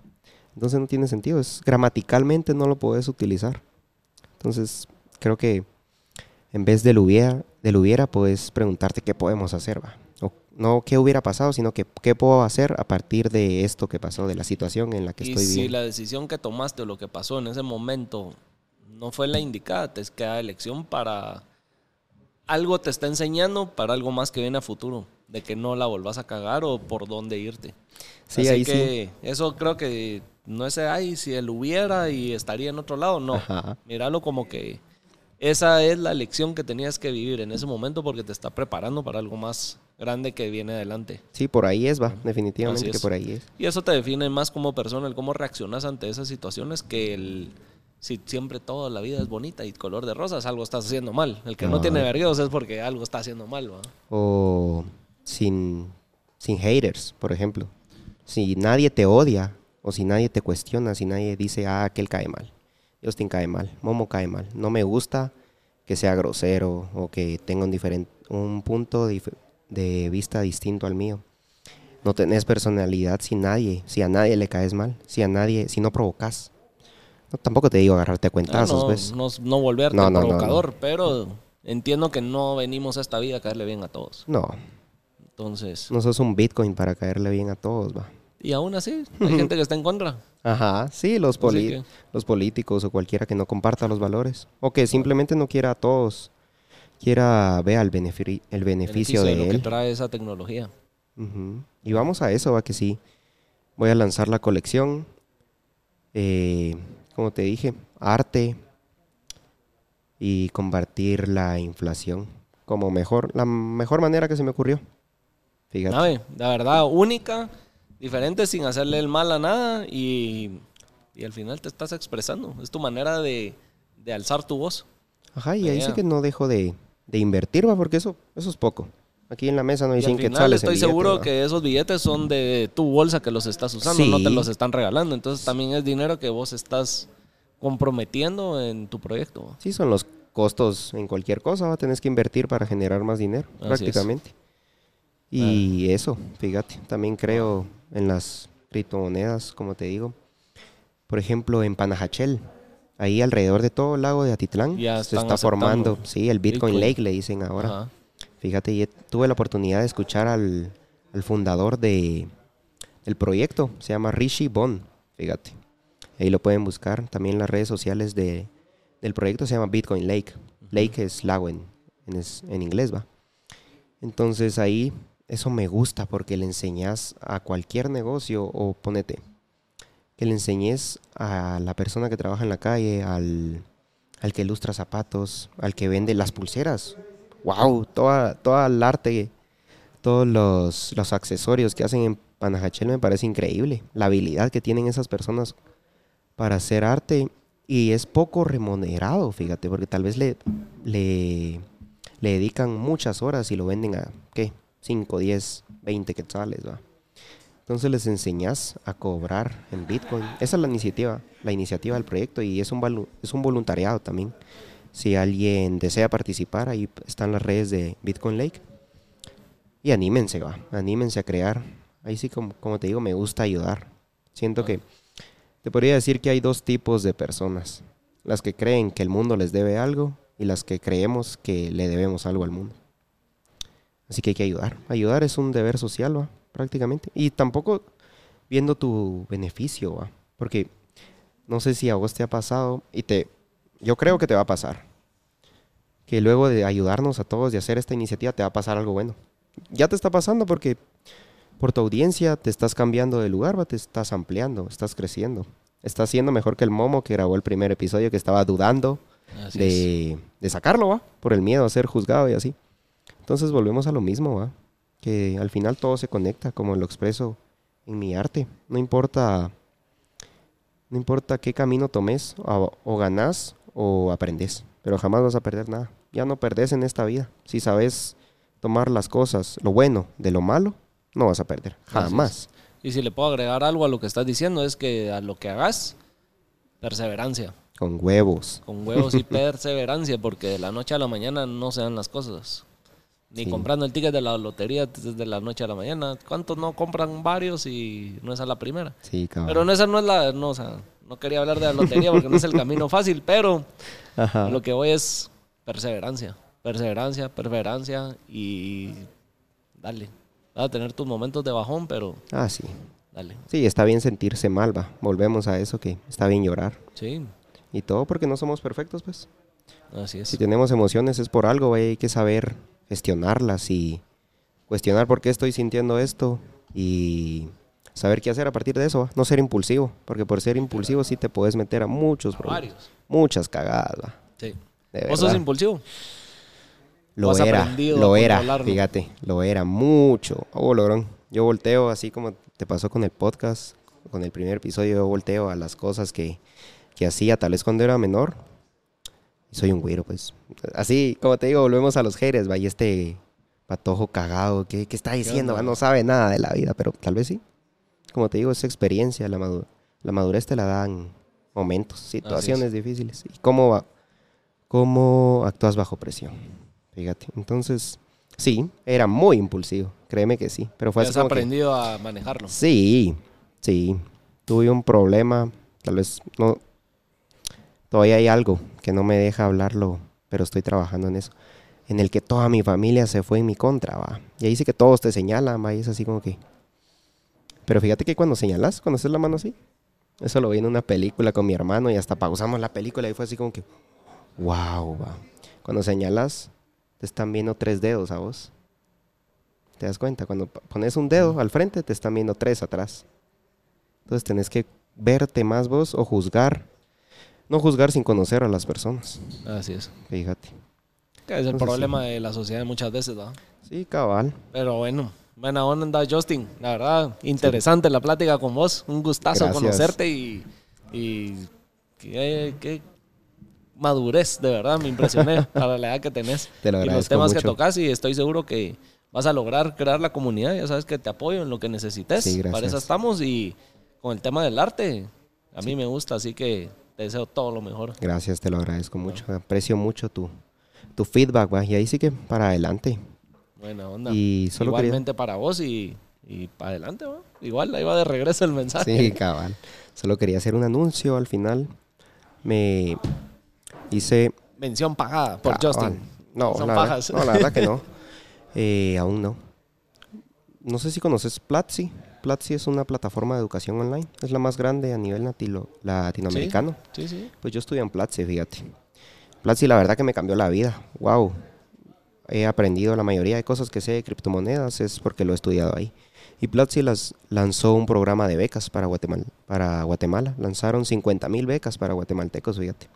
Entonces no tiene sentido. Es, gramaticalmente no lo puedes utilizar. Entonces creo que en vez del hubiera, del hubiera puedes preguntarte qué podemos hacer, ¿va? O no qué hubiera pasado, sino que qué puedo hacer a partir de esto que pasó, de la situación en la que Y estoy si viviendo. la decisión que tomaste o lo que pasó en ese momento no fue la indicada, te queda elección para algo te está enseñando para algo más que viene a futuro, de que no la volvás a cagar o por dónde irte. Sí, Así ahí sí. que eso creo que no es ay si él hubiera y estaría en otro lado, no. Ajá. Míralo como que esa es la lección que tenías que vivir en ese momento porque te está preparando para algo más grande que viene adelante. Sí, por ahí es, va. Definitivamente que por ahí es. Y eso te define más como persona, el cómo reaccionas ante esas situaciones que el si siempre toda la vida es bonita y color de rosas, algo estás haciendo mal. El que no Ah. tiene vergueos es porque algo está haciendo mal, ¿va? O sin, sin haters, por ejemplo. Si nadie te odia, o si nadie te cuestiona, si nadie dice, ah, aquel cae mal, Justin cae mal, Momo cae mal. No me gusta que sea grosero o que tenga un, diferente, un punto dif- de vista distinto al mío. No tenés personalidad si nadie, si a nadie le caes mal, si a nadie, si no provocas. No, tampoco te digo agarrarte a cuentazos, no, no, no volverte No, provocador, pero entiendo que no venimos a esta vida a caerle bien a todos. No, Entonces, no sos un Bitcoin para caerle bien a todos, va. y aún así, hay gente que está en contra. Ajá, sí, los, que- los políticos o cualquiera que no comparta los valores. O que simplemente no quiera a todos, quiera vea el, benefi- el beneficio, de, lo que trae esa tecnología. Y vamos a eso, va que sí. Voy a lanzar la colección. eh, como te dije, arte y combatir la inflación como mejor, la mejor manera que se me ocurrió. Fíjate. Nave, la verdad, única, diferente, sin hacerle el mal a nada y, y al final te estás expresando. Es tu manera de, de alzar tu voz. Ajá, y ahí sí que no dejo de, de invertir, va, porque eso, eso es poco. Aquí en la mesa no hay Y al 100 final quetzales estoy seguro que esos billetes son de tu bolsa que los estás usando, no te los están regalando. Entonces también es dinero que vos estás comprometiendo en tu proyecto. Sí, son los costos en cualquier cosa, va, tenés que invertir para generar más dinero, Así es. prácticamente. Y eso, fíjate, también creo en las criptomonedas, como te digo. Por ejemplo, en Panajachel, ahí alrededor de todo el lago de Atitlán, Ya se está formando, aceptando sí, el Bitcoin, Bitcoin. Lake le dicen ahora. Ajá. Fíjate, tuve la oportunidad de escuchar al, al fundador de, del proyecto, se llama Rishi Bon, fíjate. Ahí lo pueden buscar. También las redes sociales de, del proyecto se llama Bitcoin Lake. Lake es lago en, en, es- en inglés, va. Entonces ahí eso me gusta porque le enseñas a cualquier negocio o ponete, que le enseñes a la persona que trabaja en la calle, al, al que ilustra zapatos, al que vende las pulseras. ¡Wow! Toda, toda el arte, todos los, los accesorios que hacen en Panajachel me parece increíble. La habilidad que tienen esas personas para hacer arte y es poco remunerado, fíjate, porque tal vez le, le, le dedican muchas horas y lo venden a, ¿qué? 5, 10, 20 quetzales, va. Entonces les enseñas a cobrar en Bitcoin. Esa es la iniciativa, la iniciativa del proyecto y es un, es un voluntariado también. Si alguien desea participar, ahí están las redes de Bitcoin Lake. Y anímense, va, anímense a crear. Ahí sí, como, como te digo, me gusta ayudar. Siento que te podría decir que hay dos tipos de personas. Las que creen que el mundo les debe algo y las que creemos que le debemos algo al mundo. Así que hay que ayudar. Ayudar es un deber social, ¿va? prácticamente. Y tampoco viendo tu beneficio, ¿va? porque no sé si a vos te ha pasado y te, yo creo que te va a pasar. Que luego de ayudarnos a todos y hacer esta iniciativa te va a pasar algo bueno. Ya te está pasando porque por tu audiencia te estás cambiando de lugar, ¿va? te estás ampliando, estás creciendo. Estás siendo mejor que el Momo que grabó el primer episodio que estaba dudando Así es. de, de sacarlo, ¿va? Por el miedo a ser juzgado y así. Entonces volvemos a lo mismo, ¿va? Que al final todo se conecta, como lo expreso en mi arte. No importa, no importa qué camino tomes, o, o ganás o aprendes, pero jamás vas a perder nada. Ya no perdés en esta vida. Si sabes tomar las cosas, lo bueno de lo malo, no vas a perder. Jamás. Y si le puedo agregar algo a lo que estás diciendo, es que a lo que hagas, perseverancia. Con huevos. Con huevos y perseverancia, porque de la noche a la mañana no se dan las cosas. Ni Sí. comprando el ticket de la lotería desde la noche a la mañana. ¿Cuántos no compran varios y no es a la primera? Sí, cabrón. Pero no, esa no es la. No, o sea, no quería hablar de la lotería porque no es el camino fácil, pero Ajá. lo que voy es perseverancia. Perseverancia, perseverancia y dale. Vas a tener tus momentos de bajón, pero Ah, sí. dale. Sí, está bien sentirse mal, va. Volvemos a eso que está bien llorar. Sí, Y todo porque no somos perfectos, pues. así es. Si tenemos emociones es por algo. Hay que saber gestionarlas y cuestionar por qué estoy sintiendo esto y saber qué hacer a partir de eso. ¿va? No ser impulsivo, porque por ser impulsivo sí te puedes meter a muchos problemas. Varios. Muchas cagadas, va. Sí. ¿Vos sos impulsivo? Lo era, lo era, fíjate, lo era mucho. Oh, logrón. Yo volteo así como te pasó con el podcast, con el primer episodio, yo volteo a las cosas que, que hacía tal vez cuando era menor. Y soy un güiro, pues. Así, como te digo, volvemos a los haters, va, y este patojo cagado, ¿qué, qué está diciendo? No sabe nada de la vida, pero tal vez sí. Como te digo, es experiencia, la, madu- la madurez te la dan momentos, situaciones difíciles. ¿Y cómo, va- cómo actúas bajo presión? Fíjate. Entonces, sí, era muy impulsivo, créeme que sí. Pero fue has que- aprendido a manejarlo. Sí, sí. Tuve un problema, tal vez no. Todavía hay algo que no me deja hablarlo, pero estoy trabajando en eso. En el que toda mi familia se fue en mi contra, va. Y ahí sí que todos te señalan, va. Y es así como que. Pero fíjate que cuando señalas, cuando haces la mano así, eso lo vi en una película con mi hermano y hasta pausamos la película y fue así como que. ¡Wow! Va. Cuando señalas, te están viendo tres dedos a vos. ¿Te das cuenta? Cuando pones un dedo al frente, te están viendo tres atrás. Entonces tenés que verte más vos o juzgar. No juzgar sin conocer a las personas. Así es. Fíjate. Que es el Entonces, problema de la sociedad muchas veces, ¿no? Sí, cabal. Pero bueno, buena onda, Justin. La verdad, interesante la plática con vos. Un gustazo Gracias. conocerte y, y qué, qué madurez, de verdad, me impresioné para la edad que tenés. Te lo y los temas que mucho. tocas y estoy seguro que vas a lograr crear la comunidad. Ya sabes que te apoyo en lo que necesites. Sí, gracias. para eso estamos y con el tema del arte, a mí me gusta, así que te deseo todo lo mejor. Gracias, te lo agradezco mucho. Aprecio mucho tu, tu feedback, va. Y ahí sí que para adelante. Buena onda. Y solo quería- Igualmente para vos y, y para adelante, ¿va? Igual, ahí va de regreso el mensaje. Sí, cabal. Solo quería hacer un anuncio al final. Me hice Mención pagada por Cabal. Justin. No, Son la, verdad- pajas. no, la verdad que no. Eh, aún no. No sé si conoces Platzi. Platzi es una plataforma de educación online. Es la más grande a nivel latinoamericano. Sí, sí. Pues yo estudié en Platzi, fíjate. Platzi la verdad que me cambió la vida. Wow. He aprendido la mayoría de cosas que sé de criptomonedas es porque lo he estudiado ahí. Y Platzi las lanzó un programa de becas para Guatemala. Para Guatemala. Lanzaron 50 mil becas para guatemaltecos, fíjate.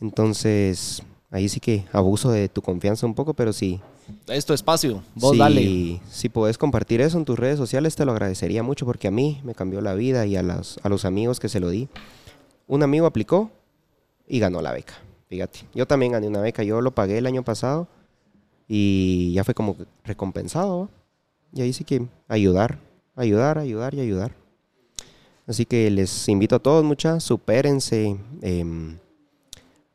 Entonces, ahí sí que abuso de tu confianza un poco, pero sí. Es tu espacio, vos si, dale. Si puedes compartir eso en tus redes sociales, te lo agradecería mucho porque a mí me cambió la vida y a, las, a los amigos que se lo di. Un amigo aplicó y ganó la beca, fíjate. Yo también gané una beca, yo lo pagué el año pasado y ya fue como recompensado. Y ahí sí que ayudar, ayudar, ayudar y ayudar. Así que les invito a todos, muchachos, supérense. em,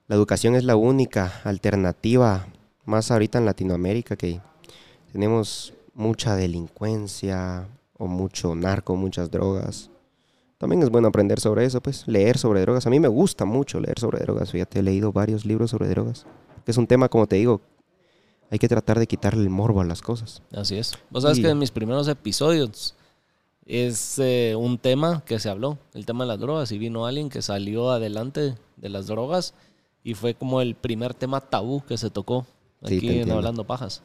la educación es la única alternativa, más ahorita en Latinoamérica, que tenemos mucha delincuencia o mucho narco, muchas drogas. También es bueno aprender sobre eso, pues, leer sobre drogas. A mí me gusta mucho leer sobre drogas, fíjate, he leído varios libros sobre drogas. Que es un tema, como te digo, hay que tratar de quitarle el morbo a las cosas. Así es. Vos sabes Y- que en mis primeros episodios es eh, un tema que se habló, el tema de las drogas, y vino alguien que salió adelante de las drogas y fue como el primer tema tabú que se tocó aquí en. Hablando Pajas.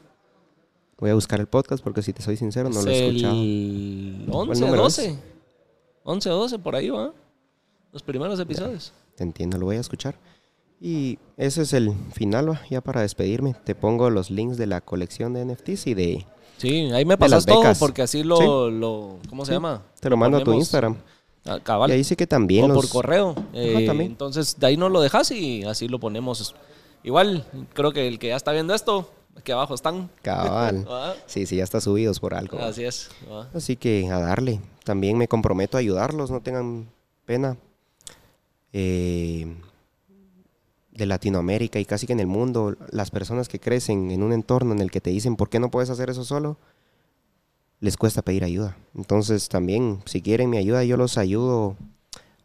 Voy a buscar el podcast porque si te soy sincero, no lo he Es escuchado. el ¿Cuál 11, número 12. 11 o 12, por ahí va. Los primeros episodios. Te entiendo, lo voy a escuchar. Y ese es el final, va, ya para despedirme. Te pongo los links de la colección de NFTs y de... Sí, ahí me pasas todo porque así lo, Sí. lo ¿cómo se Sí. llama? Te lo mando a tu Instagram. a cabal. Y ahí sí que también o los... por correo. Eh, también. Entonces, de ahí no lo dejas y así lo ponemos. Igual, creo que el que ya está viendo esto, aquí abajo están. Cabal. Ah, Sí, sí, ya está subidos por algo. Así es. ah. Así que a darle. También me comprometo a ayudarlos, no tengan pena. Eh, de Latinoamérica y casi que en el mundo, las personas que crecen en un entorno en el que te dicen, ¿por qué no puedes hacer eso solo? Les cuesta pedir ayuda. Entonces también, si quieren mi ayuda, yo los ayudo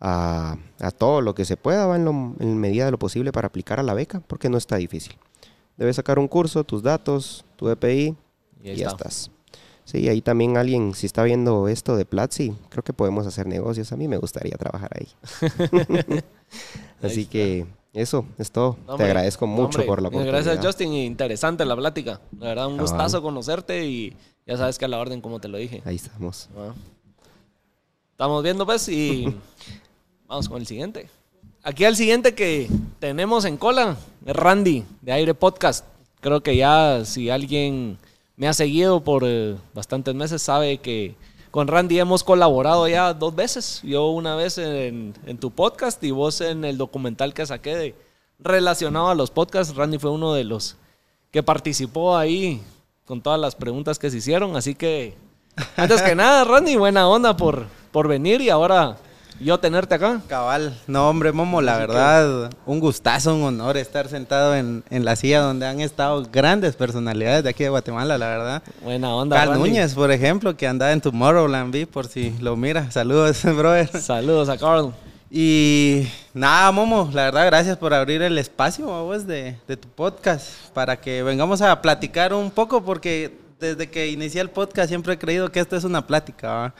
a, a todo lo que se pueda, va en, lo- en medida de lo posible para aplicar a la beca, porque no está difícil. Debes sacar un curso, tus datos, tu EPI, Y ya está. estás. Sí, ahí también alguien, si está viendo esto de Platzi, creo que podemos hacer negocios. A mí me gustaría trabajar ahí. Así que eso es todo. Te agradezco mucho hombre, por la oportunidad. Gracias, Justin. Interesante la plática. La verdad, un Cabal. gustazo conocerte y ya sabes que a la orden, como te lo dije. Ahí estamos. Ah. Estamos viendo, pues, y vamos con el siguiente. Aquí al siguiente que tenemos en cola es Randy, de Aire Podcast. Creo que ya si alguien me ha seguido por eh, bastantes meses sabe que con Randy hemos colaborado ya dos veces. Yo una vez en, en tu podcast y vos en el documental que saqué de, relacionado a los podcasts. Randy fue uno de los que participó ahí con todas las preguntas que se hicieron. Así que, antes que nada, Randy, buena onda por, por venir y ahora yo tenerte acá. Cabal, no hombre Momo, la Así que- verdad, un gustazo, un honor estar sentado en, en la silla donde han estado grandes personalidades de aquí de Guatemala, la verdad. Buena onda. Cal Randy. Núñez, por ejemplo, que andaba en Tomorrowland, vi, por si lo mira. Saludos, brother. Saludos a Carl. Y nada, Momo, la verdad, gracias por abrir el espacio a vos de, de tu podcast para que vengamos a platicar un poco, porque desde que inicié el podcast siempre he creído que esto es una plática. ¿va?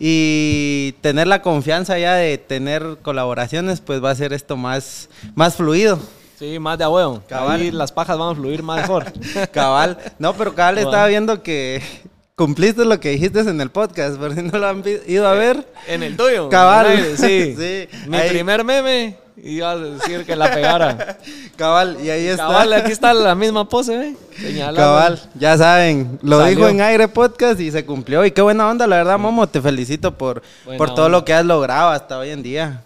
Y tener la confianza ya de tener colaboraciones, pues va a ser esto más, más fluido. Sí, más de a huevo. Cabal. Ahí las pajas van a fluir más mejor. Cabal. No, pero cabal Cabal. estaba viendo que cumpliste lo que dijiste en el podcast, pero si no lo han ido a ver. En el tuyo. Cabal. sí. Sí, Mi ahí. primer meme iba a decir que la pegara. Cabal, y ahí está. Cabal, aquí está la misma pose, ¿eh? Señalando. Cabal, ya saben, lo Salió. dijo en aire podcast y se cumplió. Y qué buena onda, la verdad, Momo, te felicito por, Buena por todo onda. lo que has logrado hasta hoy en día.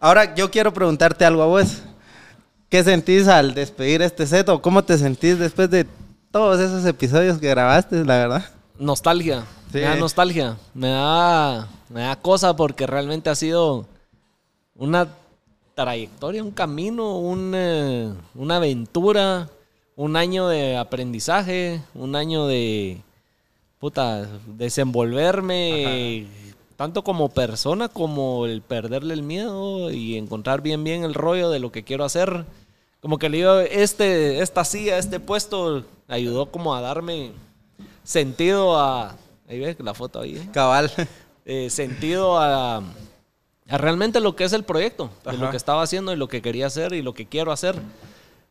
Ahora yo quiero preguntarte algo a vos. ¿Qué sentís al despedir este set o cómo te sentís después de todos esos episodios que grabaste, la verdad? Nostalgia. Sí. Me da nostalgia. Me da, me da cosa porque realmente ha sido una trayectoria, un camino, un, eh, una aventura, un año de aprendizaje, un año de puta, desenvolverme tanto como persona como el perderle el miedo y encontrar bien bien el rollo de lo que quiero hacer. Como que le digo, este, esta silla, este puesto ayudó como a darme sentido a... Ahí ves la foto ahí. ¿eh? Cabal. Eh, sentido a, a realmente lo que es el proyecto, de lo que estaba haciendo y lo que quería hacer y lo que quiero hacer.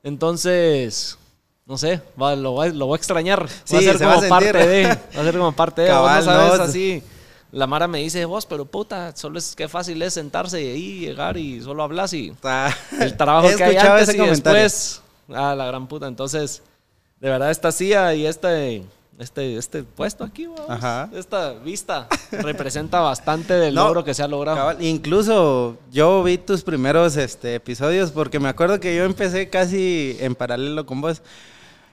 Entonces, no sé, va- lo, voy, lo voy a extrañar. Sí, va a ser se va a como parte de, va a ser como parte de, Cabal, no sabes no. así. La Mara me dice, vos, pero puta, solo es que fácil es sentarse y ahí llegar y solo hablas y Está- el trabajo que hay antes ese y comentario. después, ah, la gran puta. Entonces, de verdad, esta silla y este, este, este puesto aquí, Ajá. esta vista, representa bastante del No, logro que se ha logrado. Cabal, incluso yo vi tus primeros este, episodios porque me acuerdo que yo empecé casi en paralelo con vos.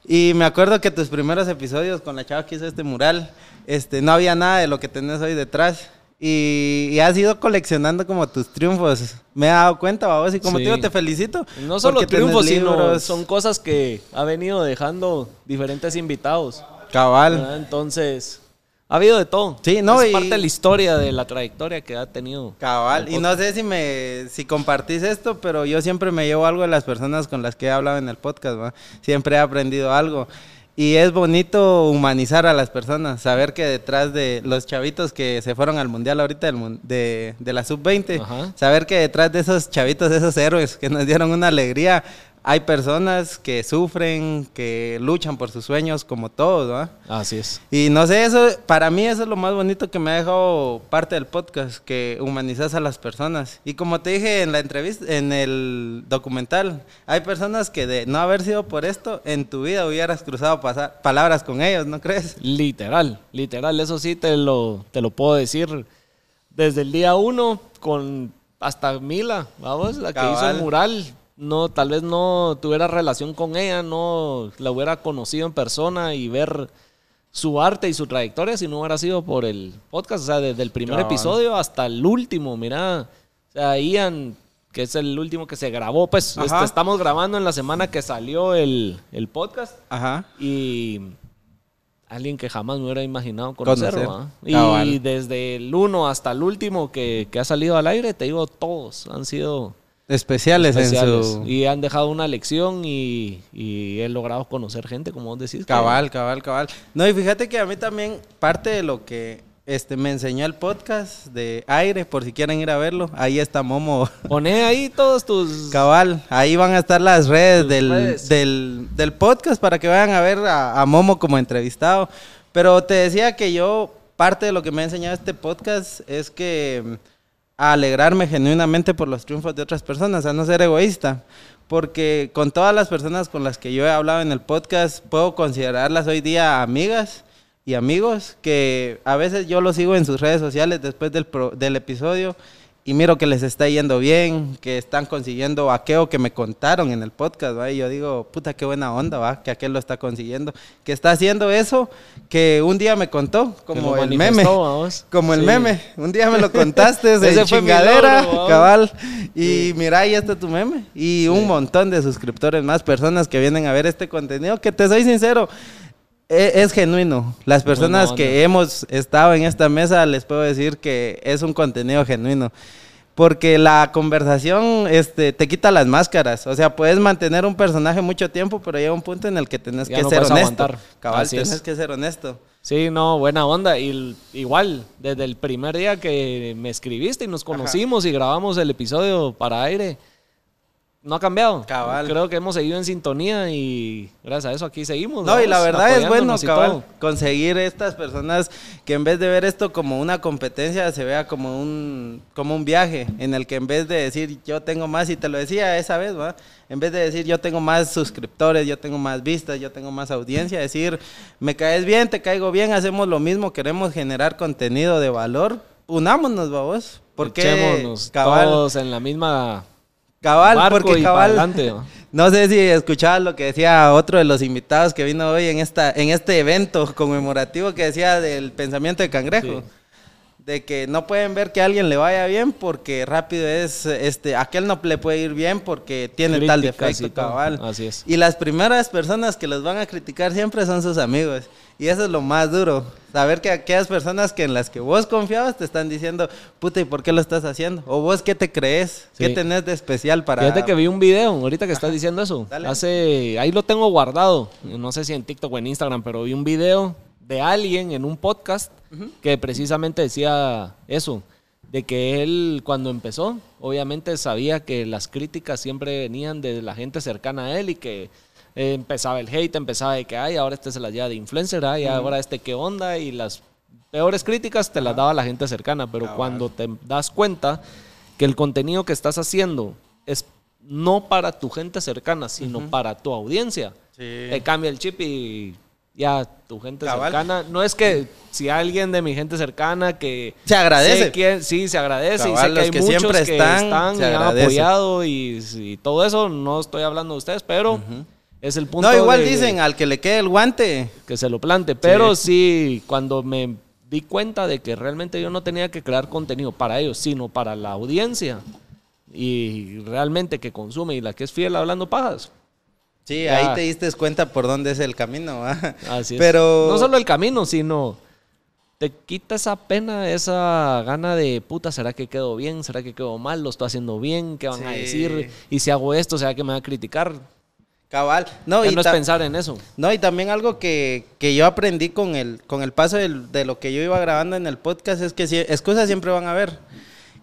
Y me acuerdo que tus primeros episodios con la chava que hizo este mural, este, no había nada de lo que tenés hoy detrás. Y, y has ido coleccionando como tus triunfos. Me he dado cuenta, vos, y como Sí. te digo, te felicito. No solo triunfos, sino son cosas que ha venido dejando diferentes invitados. Cabal. ¿verdad? Entonces, ha habido de todo. Sí, no, es y- parte de la historia, de la trayectoria que ha tenido. Cabal, y no sé si me si compartís esto, pero yo siempre me llevo algo de las personas con las que he hablado en el podcast, ¿va? Siempre he aprendido algo. Y es bonito humanizar a las personas, saber que detrás de los chavitos que se fueron al mundial ahorita del de, de la sub-20, Ajá. saber que detrás de esos chavitos, de esos héroes que nos dieron una alegría, hay personas que sufren, que luchan por sus sueños, como todos, ¿va? Así es. Y no sé, eso, para mí eso es lo más bonito que me ha dejado parte del podcast, que humanizas a las personas. Y como te dije en la entrevista, en el documental, hay personas que de no haber sido por esto, en tu vida hubieras cruzado palabras con ellos, ¿no crees? Literal, literal, eso sí te lo, te lo puedo decir desde el día uno con hasta Mila, vamos, la que hizo el mural. No, tal vez no tuviera relación con ella, no la hubiera conocido en persona y ver su arte y su trayectoria si no hubiera sido por el podcast. O sea, desde el primer episodio hasta el último, mira. O sea, Ian, que es el último que se grabó, pues este, estamos grabando en la semana que salió el, el podcast. Ajá. Y alguien que jamás me hubiera imaginado conocer. Conocer. ¿va? Y Cabal. desde el uno hasta el último que, que ha salido al aire, te digo, todos han sido Especiales, especiales. en su... Y han dejado una lección y, y he logrado conocer gente, como vos decís. que- Cabal, cabal, cabal. No, y fíjate que a mí también parte de lo que este, me enseñó el podcast de aire, por si quieren ir a verlo, ahí está Momo. Poné ahí todos tus... Cabal, ahí van a estar las redes, del, redes. Del, del podcast para que vayan a ver a, a Momo como entrevistado. Pero te decía que yo, parte de lo que me ha enseñado este podcast es que a alegrarme genuinamente por los triunfos de otras personas, a no ser egoísta. Porque con todas las personas con las que yo he hablado en el podcast, puedo considerarlas hoy día amigas y amigos que a veces yo los sigo en sus redes sociales después del, pro- del episodio y miro que les está yendo bien, que están consiguiendo aquello que me contaron en el podcast, ¿va? Y yo digo, puta, qué buena onda, ¿va? Que aquel lo está consiguiendo. Que está haciendo eso que un día me contó, como el meme. Como el Sí. meme. Un día me lo contaste, Ese de fue chingadera, logro, cabal. Y mira, ahí está tu meme. Y un montón de suscriptores más, personas que vienen a ver este contenido, que te soy sincero, e- es, genuino. Las personas que hemos estado en esta mesa, les puedo decir que es un contenido genuino. Porque la conversación este, te quita las máscaras. O sea, puedes mantener un personaje mucho tiempo, pero llega un punto en el que tenés Ya que no ser honesto. aguantar. Cabal, Así es. tenés que ser honesto. Sí, no, buena onda. Y igual, desde el primer día que me escribiste y nos conocimos y grabamos el episodio para aire, no ha cambiado. Cabal. Creo que hemos seguido en sintonía y gracias a eso aquí seguimos. No, y la vamos, verdad es bueno, cabal, conseguir estas personas que en vez de ver esto como una competencia, se vea como un, como un viaje, en el que en vez de decir yo tengo más, y te lo decía esa vez, ¿va? En vez de decir yo tengo más suscriptores, yo tengo más vistas, yo tengo más audiencia, decir me caes bien, te caigo bien, hacemos lo mismo, queremos generar contenido de valor, unámonos, vos. Porque Echémonos cabal, todos en la misma cabal, barco porque y cabal, adelante. ¿no? no sé si escuchabas lo que decía otro de los invitados que vino hoy en esta en este evento conmemorativo que decía del pensamiento de cangrejo. Sí. De que no pueden ver que a alguien le vaya bien porque rápido es, este, aquel no le puede ir bien porque tiene tal Críticas defecto, y todo. cabal. Así es. Y las primeras personas que los van a criticar siempre son sus amigos. Y eso es lo más duro. Saber que aquellas personas que en las que vos confiabas te están diciendo, puta, ¿y por qué lo estás haciendo? O vos, ¿qué te crees? ¿Qué Sí. tenés de especial para...? Fíjate que vi un video, ahorita que estás diciendo eso. Dale. Hace, ahí lo tengo guardado. No sé si en TikTok o en Instagram, pero vi un video de alguien en un podcast que precisamente decía eso. De que él cuando empezó, obviamente sabía que las críticas siempre venían de la gente cercana a él y que eh, empezaba el hate, empezaba de que, ay, ahora este se la lleva de influencer, ay, ahora este qué onda, y las peores críticas te las daba la gente cercana, pero Cabal. cuando te das cuenta que el contenido que estás haciendo es no para tu gente cercana, sino para tu audiencia, Sí. te cambia el chip y ya tu gente Cabal. cercana. No es que si alguien de mi gente cercana que Se agradece. sé quién- sí, se agradece. y Cabal, sé que los hay que muchos siempre que están, están, se y han agradece. apoyado y, y todo eso. No estoy hablando de ustedes, pero es el punto. No, igual de dicen, al que le quede el guante. que se lo plante. Pero sí. cuando me di cuenta de que realmente yo no tenía que crear contenido para ellos, sino para la audiencia y realmente que consume y la que es fiel hablando pajas. Sí, Ya. ahí te diste cuenta por dónde es el camino, ¿va? Así es. Pero... No solo el camino, sino te quita esa pena, esa gana de puta, ¿será que quedó bien? ¿Será que quedó mal? ¿Lo estoy haciendo bien? ¿Qué van a Sí. decir? Y si hago esto, ¿será que me van a criticar? Cabal. No, Ya y no es pensar en eso. No, y también algo que, que yo aprendí con el, con el paso del- de lo que yo iba grabando en el podcast es que sí, excusas siempre van a haber.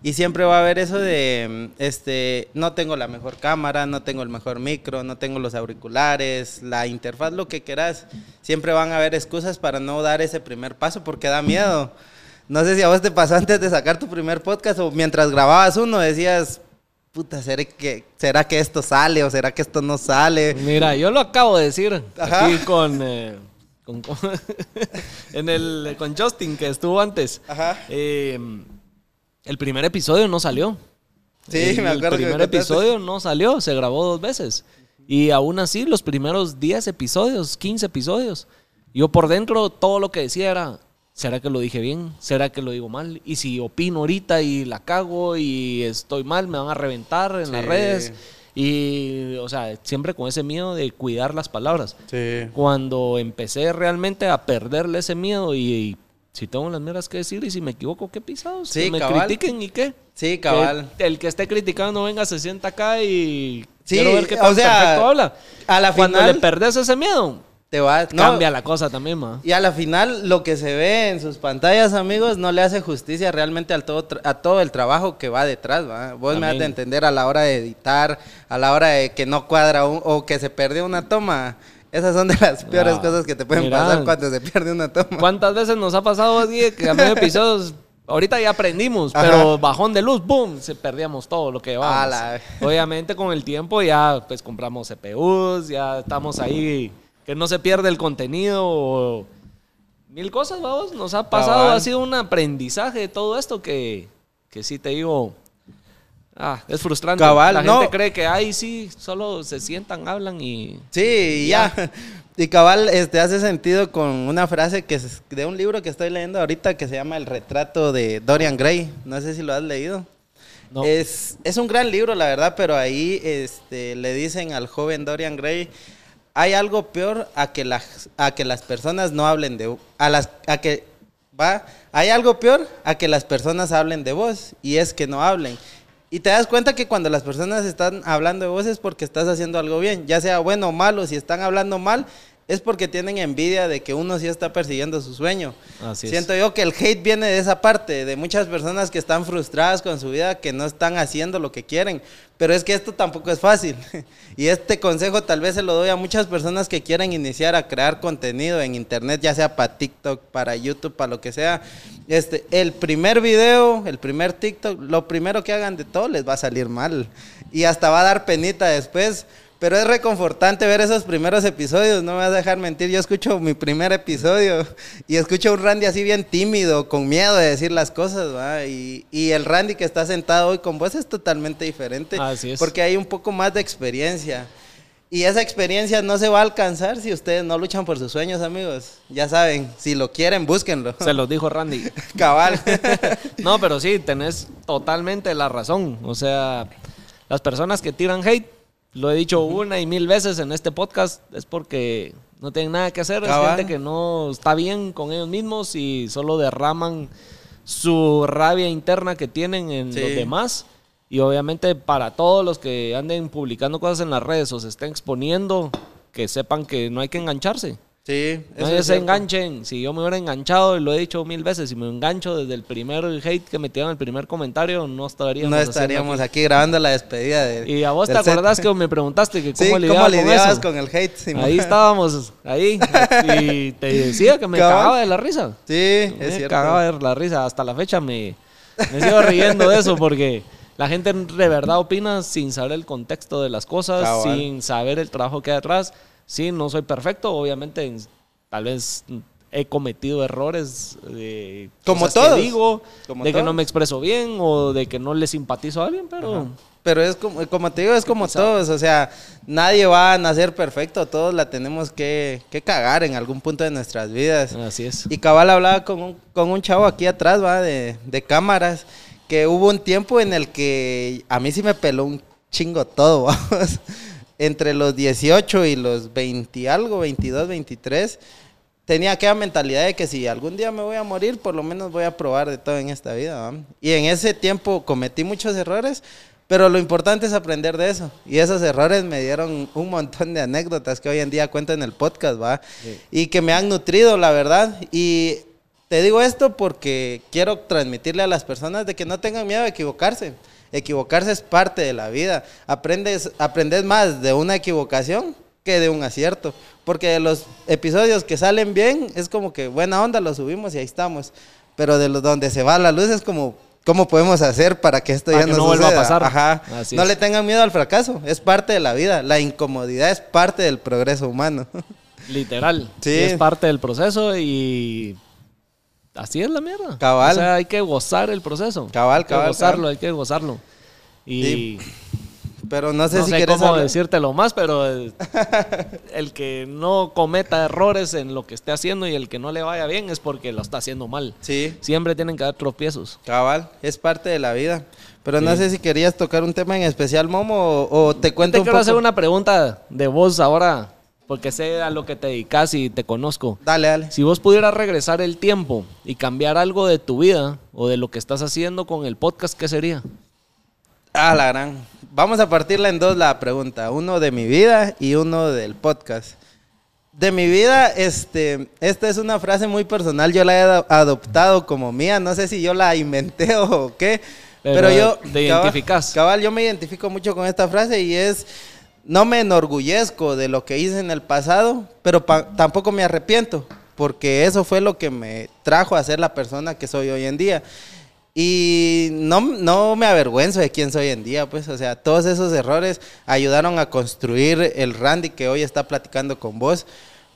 Y siempre va a haber eso de, este, no tengo la mejor cámara, no tengo el mejor micro, no tengo los auriculares, la interfaz, lo que quieras. Siempre van a haber excusas para no dar ese primer paso porque da miedo. No sé si a vos te pasó antes de sacar tu primer podcast o mientras grababas uno decías, puta, ¿será que, ¿será que esto sale o será que esto no sale? Mira, yo lo acabo de decir Ajá. aquí con, eh, con- en el, con Justin, que estuvo antes. Ajá. Eh, el primer episodio no salió. Sí, el, me acuerdo El me primer episodio no salió, se grabó dos veces. Y aún así, los primeros 10 episodios, 15 episodios, yo por dentro todo lo que decía era, ¿será que lo dije bien? ¿Será que lo digo mal? Y si opino ahorita y la cago y estoy mal, me van a reventar en las redes. Y, o sea, siempre con ese miedo de cuidar las palabras. Sí. Cuando empecé realmente a perderle ese miedo y, y si tengo las mierdas que decir y si me equivoco, qué pisados. Sí, que me cabal. critiquen y qué. Sí, cabal. Que el que esté criticando venga, se sienta acá y Sí, quiero ver qué o tan sea, perfecto habla. a la Cuando final- le perdés ese miedo, Te va, no, cambia la cosa también, ma. Y a la final, lo que se ve en sus pantallas, amigos, no le hace justicia realmente al todo, a todo el trabajo que va detrás. ¿va? Vos me has de entender a la hora de editar, a la hora de que no cuadra un- o que se perdió una toma. Esas son de las peores Ah, cosas que te pueden pasar cuando se pierde una toma. ¿Cuántas veces nos ha pasado así que a medio episodios, ahorita ya aprendimos, Ajá. pero bajón de luz, boom, se perdíamos todo lo que llevábamos. La- Obviamente con el tiempo ya pues compramos CPUs, ya estamos ahí, que no se pierde el contenido o mil cosas, vamos, nos ha pasado, Cabal. ha sido un aprendizaje de todo esto que, que sí te digo, ah, es frustrante. Cabal, La no. gente cree que, ay, sí, solo se sientan, hablan y... Sí, y ya. Y cabal, este hace sentido con una frase que es de un libro que estoy leyendo ahorita que se llama El retrato de Dorian Gray. No sé si lo has leído. No. Es, es un gran libro, la verdad, pero ahí este, le dicen al joven Dorian Gray, hay algo peor a que las, a que las personas no hablen de a las a que va, hay algo peor a que las personas hablen de vos y es que no hablen. Y te das cuenta que cuando las personas están hablando de vos es porque estás haciendo algo bien, ya sea bueno o malo, si están hablando mal es porque tienen envidia de que uno sí está persiguiendo su sueño. Así es. Siento yo que el hate viene de esa parte, de muchas personas que están frustradas con su vida, que no están haciendo lo que quieren. Pero es que esto tampoco es fácil. Y este consejo tal vez se lo doy a muchas personas que quieren iniciar a crear contenido en internet, ya sea para TikTok, para YouTube, para lo que sea. Este, el primer video, el primer TikTok, lo primero que hagan de todo les va a salir mal. Y hasta va a dar penita después. Pero es reconfortante ver esos primeros episodios, no me vas a dejar mentir. Yo escucho mi primer episodio y escucho a un Randy así bien tímido, con miedo de decir las cosas, ¿va? Y, y el Randy que está sentado hoy con vos es totalmente diferente. Así es. Porque hay un poco más de experiencia. Y esa experiencia no se va a alcanzar si ustedes no luchan por sus sueños, amigos. Ya saben, si lo quieren, búsquenlo. Se los dijo Randy. Cabal. No, pero sí, tenés totalmente la razón. O sea, las personas que tiran hate, lo he dicho una y mil veces en este podcast, es porque no tienen nada que hacer. Es Cabal. gente que no está bien con ellos mismos y solo derraman su rabia interna que tienen en Sí. los demás. Y obviamente para todos los que anden publicando cosas en las redes o se estén exponiendo, que sepan que no hay que engancharse. Sí, No es se cierto. enganchen. Si yo me hubiera enganchado, y lo he dicho mil veces, si me engancho desde el primer hate que metieron el primer comentario, no estaríamos No estaríamos aquí. aquí grabando la despedida de. Y a vos te set. acordás que me preguntaste que Sí, cómo ¿cómo lidiaba con lidiabas con el hate? Ahí estábamos, ahí. Y te decía que me Cabal. cagaba de la risa. Sí, es me cierto. cagaba de la risa. Hasta la fecha me, me sigo riendo de eso porque la gente de verdad opina sin saber el contexto de las cosas, Cabal. sin saber el trabajo que hay detrás. Sí, no soy perfecto, obviamente. en- Tal vez he cometido errores de Como cosas que digo, Como de que no me expreso bien o de que no le simpatizo a alguien, pero Pero es como, como te digo, es como todos. O sea, nadie va a nacer perfecto. Todos la tenemos que, que cagar en algún punto de nuestras vidas. así es. Y cabal hablaba con un, con un chavo aquí atrás, va, de, de cámaras, que hubo un tiempo en el que a mí sí me peló un chingo todo, vamos. Entre los 18 y los 20 y algo, 22, 23, tenía aquella mentalidad de que si algún día me voy a morir, por lo menos voy a probar de todo en esta vida. Y en ese tiempo cometí muchos errores, pero lo importante es aprender de eso. Y esos errores me dieron un montón de anécdotas que hoy en día cuento en el podcast, ¿va? Y que me han nutrido, la verdad. Y te digo esto porque quiero transmitirle a las personas de que no tengan miedo de equivocarse. Equivocarse es parte de la vida. Aprendes, aprendes más de una equivocación que de un acierto. Porque de los episodios que salen bien, es como que buena onda, lo subimos y ahí estamos. Pero de los donde se va la luz es como, ¿cómo podemos hacer para que esto Para ya que no, no vuelva a pasar. Ajá. Así no es. le tengan miedo al fracaso, es parte de la vida. La incomodidad es parte del progreso humano. Literal. Sí. Es parte del proceso y así es la mierda. Cabal. O sea, hay que gozar el proceso. Cabal, hay que cabal, gozarlo, cabal. hay que gozarlo. Y Sí. Pero no sé no si sé quieres cómo hablar- decírtelo más, pero el, el que no cometa errores en lo que esté haciendo y el que no le vaya bien es porque lo está haciendo mal. Sí, Siempre tienen que dar tropiezos. cabal, es parte de la vida. Pero no sé si querías tocar un tema en especial, Momo, o, o te cuento Te un quiero poco. hacer una pregunta de vos ahora, porque sé a lo que te dedicas y te conozco. Dale, dale. Si vos pudieras regresar el tiempo y cambiar algo de tu vida o de lo que estás haciendo con el podcast, ¿qué sería? Ah, la gran. Vamos a partirla en dos la pregunta. Uno de mi vida y uno del podcast. De mi vida, este, esta es una frase muy personal. Yo la he ado- adoptado como mía. No sé si yo la inventé o qué. Pero, Pero yo. te cabal- identificas. Cabal, yo me identifico mucho con esta frase y es. No me enorgullezco de lo que hice en el pasado, pero tampoco me arrepiento, porque eso fue lo que me trajo a ser la persona que soy hoy en día. Y no, no me avergüenzo de quién soy hoy en día, pues, o sea, todos esos errores ayudaron a construir el Randy que hoy está platicando con vos,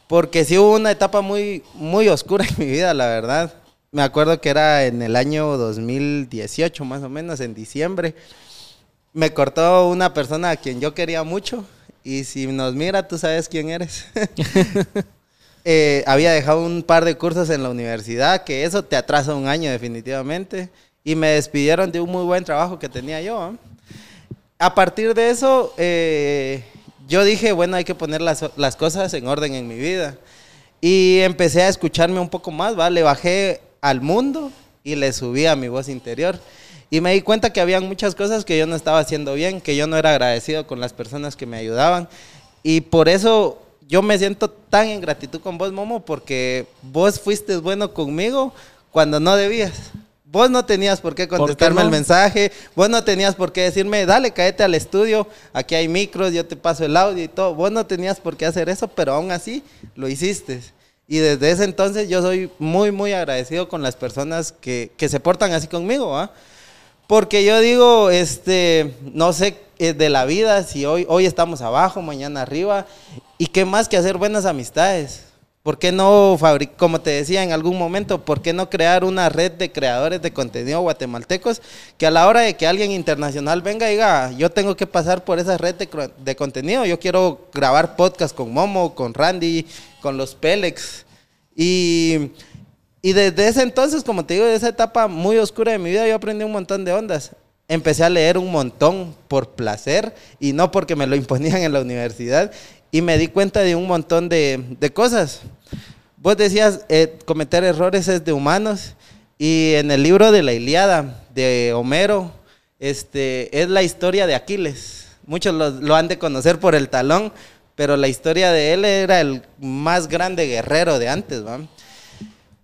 porque sí hubo una etapa muy, muy oscura en mi vida, la verdad. Me acuerdo que era en el año 2018, más o menos, en diciembre. Me cortó una persona a quien yo quería mucho, y si nos mira, tú sabes quién eres. Eh, había dejado un par de cursos en la universidad, que eso te atrasa un año definitivamente, y me despidieron de un muy buen trabajo que tenía yo. ¿ah? A partir de eso, eh, yo dije, bueno, hay que poner las, las cosas en orden en mi vida. Y empecé a escucharme un poco más, ¿va? Le bajé al mundo y le subí a mi voz interior. Y me di cuenta que habían muchas cosas que yo no estaba haciendo bien, que yo no era agradecido con las personas que me ayudaban. Y por eso yo me siento tan en gratitud con vos, Momo, porque vos fuiste bueno conmigo cuando no debías. Vos no tenías por qué qué contestarme el no? mensaje, vos no tenías por qué decirme, dale, cáete al estudio, aquí hay micros, yo te paso el audio y todo. Vos no tenías por qué hacer eso, pero aún así lo hiciste. Y desde ese entonces yo soy muy, muy agradecido con las personas que, que se portan así conmigo, ¿ah? Porque yo digo, este, no sé eh, de la vida, si hoy, hoy estamos abajo, mañana arriba, y qué más que hacer buenas amistades. ¿Por qué no fabricar, como te decía en algún momento, por qué no crear una red de creadores de contenido guatemaltecos que a la hora de que alguien internacional venga y diga, yo tengo que pasar por esa red de, de contenido, yo quiero grabar podcast con Momo, con Randy, con los Pélex. Y, y desde ese entonces, como te digo, de esa etapa muy oscura de mi vida, yo aprendí un montón de ondas. Empecé a leer un montón por placer y no porque me lo imponían en la universidad. Y me di cuenta de un montón de, de cosas. Vos decías, eh, cometer errores es de humanos. Y en el libro de la Iliada de Homero, este, es la historia de Aquiles. Muchos lo, lo han de conocer por el talón, pero la historia de él era el más grande guerrero de antes, ¿va?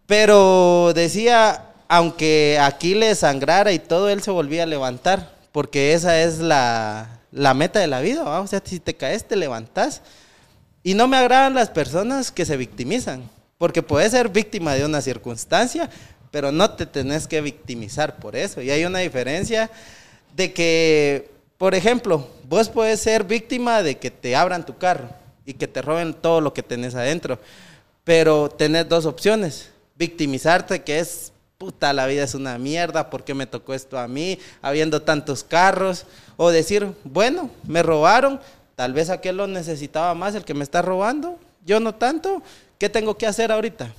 Pero decía, aunque Aquiles sangrara y todo, él se volvía a levantar, porque esa es la, la meta de la vida, ¿va? O sea, si te caes, te levantas. Y no me agradan las personas que se victimizan, porque puedes ser víctima de una circunstancia, pero no te tenés que victimizar por eso. Y hay una diferencia de que, por ejemplo, vos puedes ser víctima de que te abran tu carro y que te roben todo lo que tenés adentro, pero tenés dos opciones. Victimizarte, que es, puta, la vida es una mierda, ¿por qué me tocó esto a mí, habiendo tantos carros? O decir, bueno, me robaron, tal vez aquel lo necesitaba más, el que me está robando, yo no tanto, ¿qué tengo que hacer ahorita?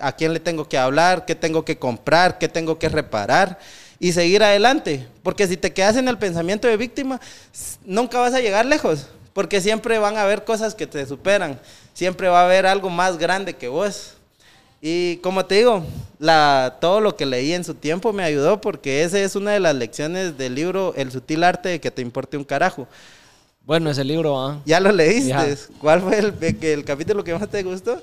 ¿A quién le tengo que hablar? ¿Qué tengo que comprar? ¿Qué tengo que reparar? Y seguir adelante. Porque si te quedas en el pensamiento de víctima, nunca vas a llegar lejos. Porque siempre van a haber cosas que te superan. Siempre va a haber algo más grande que vos. Y como te digo, la, todo lo que leí en su tiempo me ayudó porque esa es una de las lecciones del libro El sutil arte de que te importe un carajo. Bueno, ese libro, ¿ah? ¿Ya lo leíste? Ya. ¿Cuál fue el, el capítulo que más te gustó?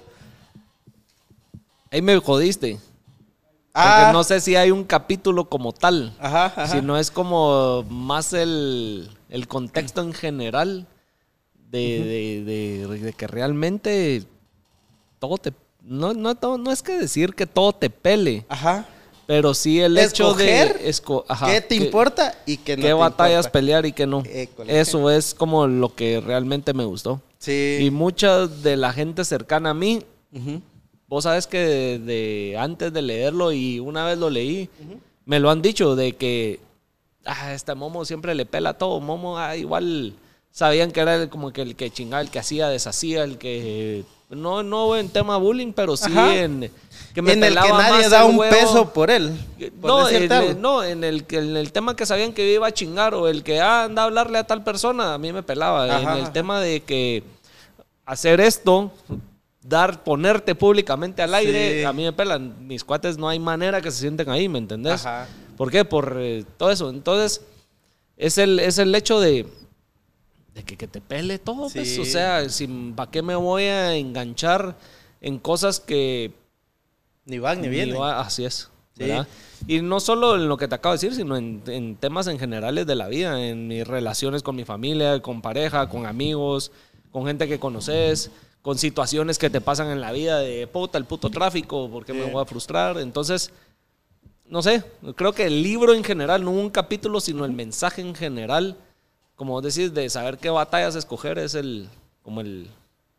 Ahí me jodiste. Ah. Porque no sé si hay un capítulo como tal. Ajá, ajá. Si no es como más el, el contexto en general de, de- de- de que realmente todo te... No, no, no, no es que decir que todo te pele, Ajá. pero sí el hecho Escoger de... esco- ajá, ¿Qué te que- importa y qué no qué te batallas importa? pelear y qué no. École. Eso es como lo que realmente me gustó. Sí. Y mucha de la gente cercana a mí, vos sabes que de, de- antes de leerlo y una vez lo leí, me lo han dicho de que ah, este Momo siempre le pela todo. Momo ah, igual sabían que era el- como que el que chingaba, el que hacía, deshacía, el que no, no en tema bullying, pero sí Ajá. en que me en el que nadie da un huevo. peso por él. por No, no en, el, en el tema que sabían que yo iba a chingar o el que ah, anda a hablarle a tal persona, a mí me pelaba. Ajá, en el tema de que hacer esto, dar, ponerte públicamente al aire, Sí. a mí me pelan. Mis cuates no hay manera que se sienten ahí, ¿me entendés? Ajá. ¿Por qué? Por eh, todo eso. Entonces, es el, es el hecho de, de que, que te pele todo. pues. Sí. O sea, si, ¿para qué me voy a enganchar en cosas que Ni van ni ni vienen. va- así es. Sí. Y no solo en lo que te acabo de decir, sino en, en temas en generales de la vida, en mis relaciones con mi familia, con pareja, con amigos, con gente que conoces, con situaciones que te pasan en la vida de puta, el puto tráfico, ¿por qué me voy a frustrar? Entonces, no sé, creo que el libro en general, no un capítulo, sino el mensaje en general, como vos decís, de saber qué batallas escoger es el, como el,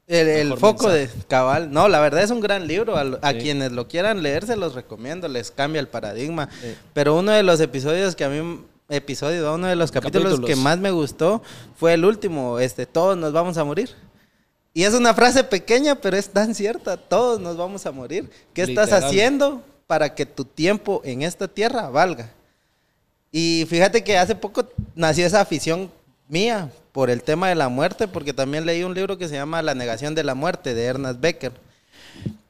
El, foco mensaje. de cabal. No, la verdad es un gran libro. A, a Sí. quienes lo quieran leer, se los recomiendo. Les cambia el paradigma. Sí. Pero uno de los episodios que a mí, episodio, uno de los capítulos, Capítulos. que más me gustó fue el último. Este, todos nos vamos a morir. Y es una frase pequeña, pero es tan cierta. Todos nos vamos a morir. ¿Qué estás haciendo para que tu tiempo en esta tierra valga? Y fíjate que hace poco nació esa afición mía por el tema de la muerte, porque también leí un libro que se llama La negación de la muerte de Ernest Becker.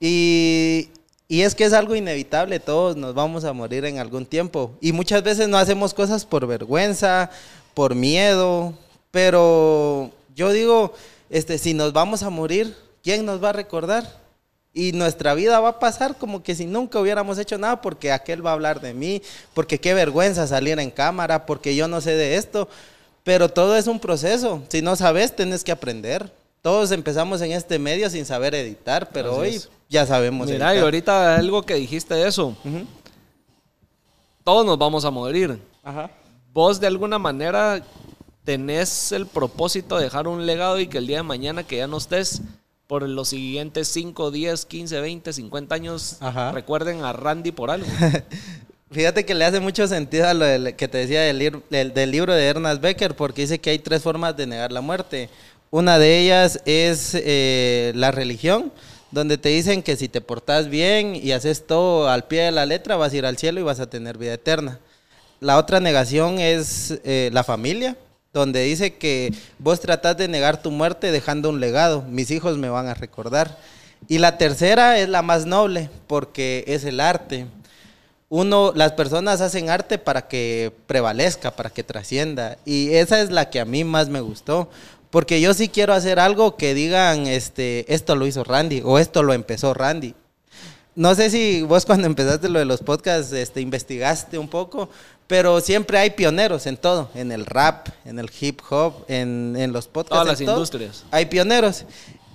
Y, y es que es algo inevitable, todos nos vamos a morir en algún tiempo. Y muchas veces no hacemos cosas por vergüenza, por miedo, pero yo digo, este, si nos vamos a morir, ¿quién nos va a recordar? Y nuestra vida va a pasar como que si nunca hubiéramos hecho nada porque aquel va a hablar de mí, porque qué vergüenza salir en cámara, porque yo no sé de esto. Pero todo es un proceso. Si no sabes, tienes que aprender. Todos empezamos en este medio sin saber editar, pero Así hoy es. ya sabemos Mira, y ahorita algo que dijiste eso, todos nos vamos a morir. Ajá. vos de alguna manera tenés el propósito de dejar un legado y que el día de mañana que ya no estés por los siguientes 5, 10, 15, 20, 50 años Ajá. recuerden a Randy por algo. Fíjate que le hace mucho sentido a lo que te decía del libro de Ernest Becker, porque dice que hay tres formas de negar la muerte. Una de ellas es eh, la religión, donde te dicen que si te portas bien y haces todo al pie de la letra, vas a ir al cielo y vas a tener vida eterna. La otra negación es eh, la familia, donde dice que vos tratás de negar tu muerte dejando un legado. Mis hijos me van a recordar. Y la tercera es la más noble, porque es el arte uno, las personas hacen arte para que prevalezca, para que trascienda. Y esa es la que a mí más me gustó, Porque yo sí quiero hacer algo que digan, este, esto lo hizo Randy o esto lo empezó Randy. No sé si vos cuando empezaste lo de los podcasts este, investigaste un poco, pero siempre hay pioneros en todo, en el rap, en el hip hop, en, en los podcasts. Todas en las todo. industrias. Hay pioneros.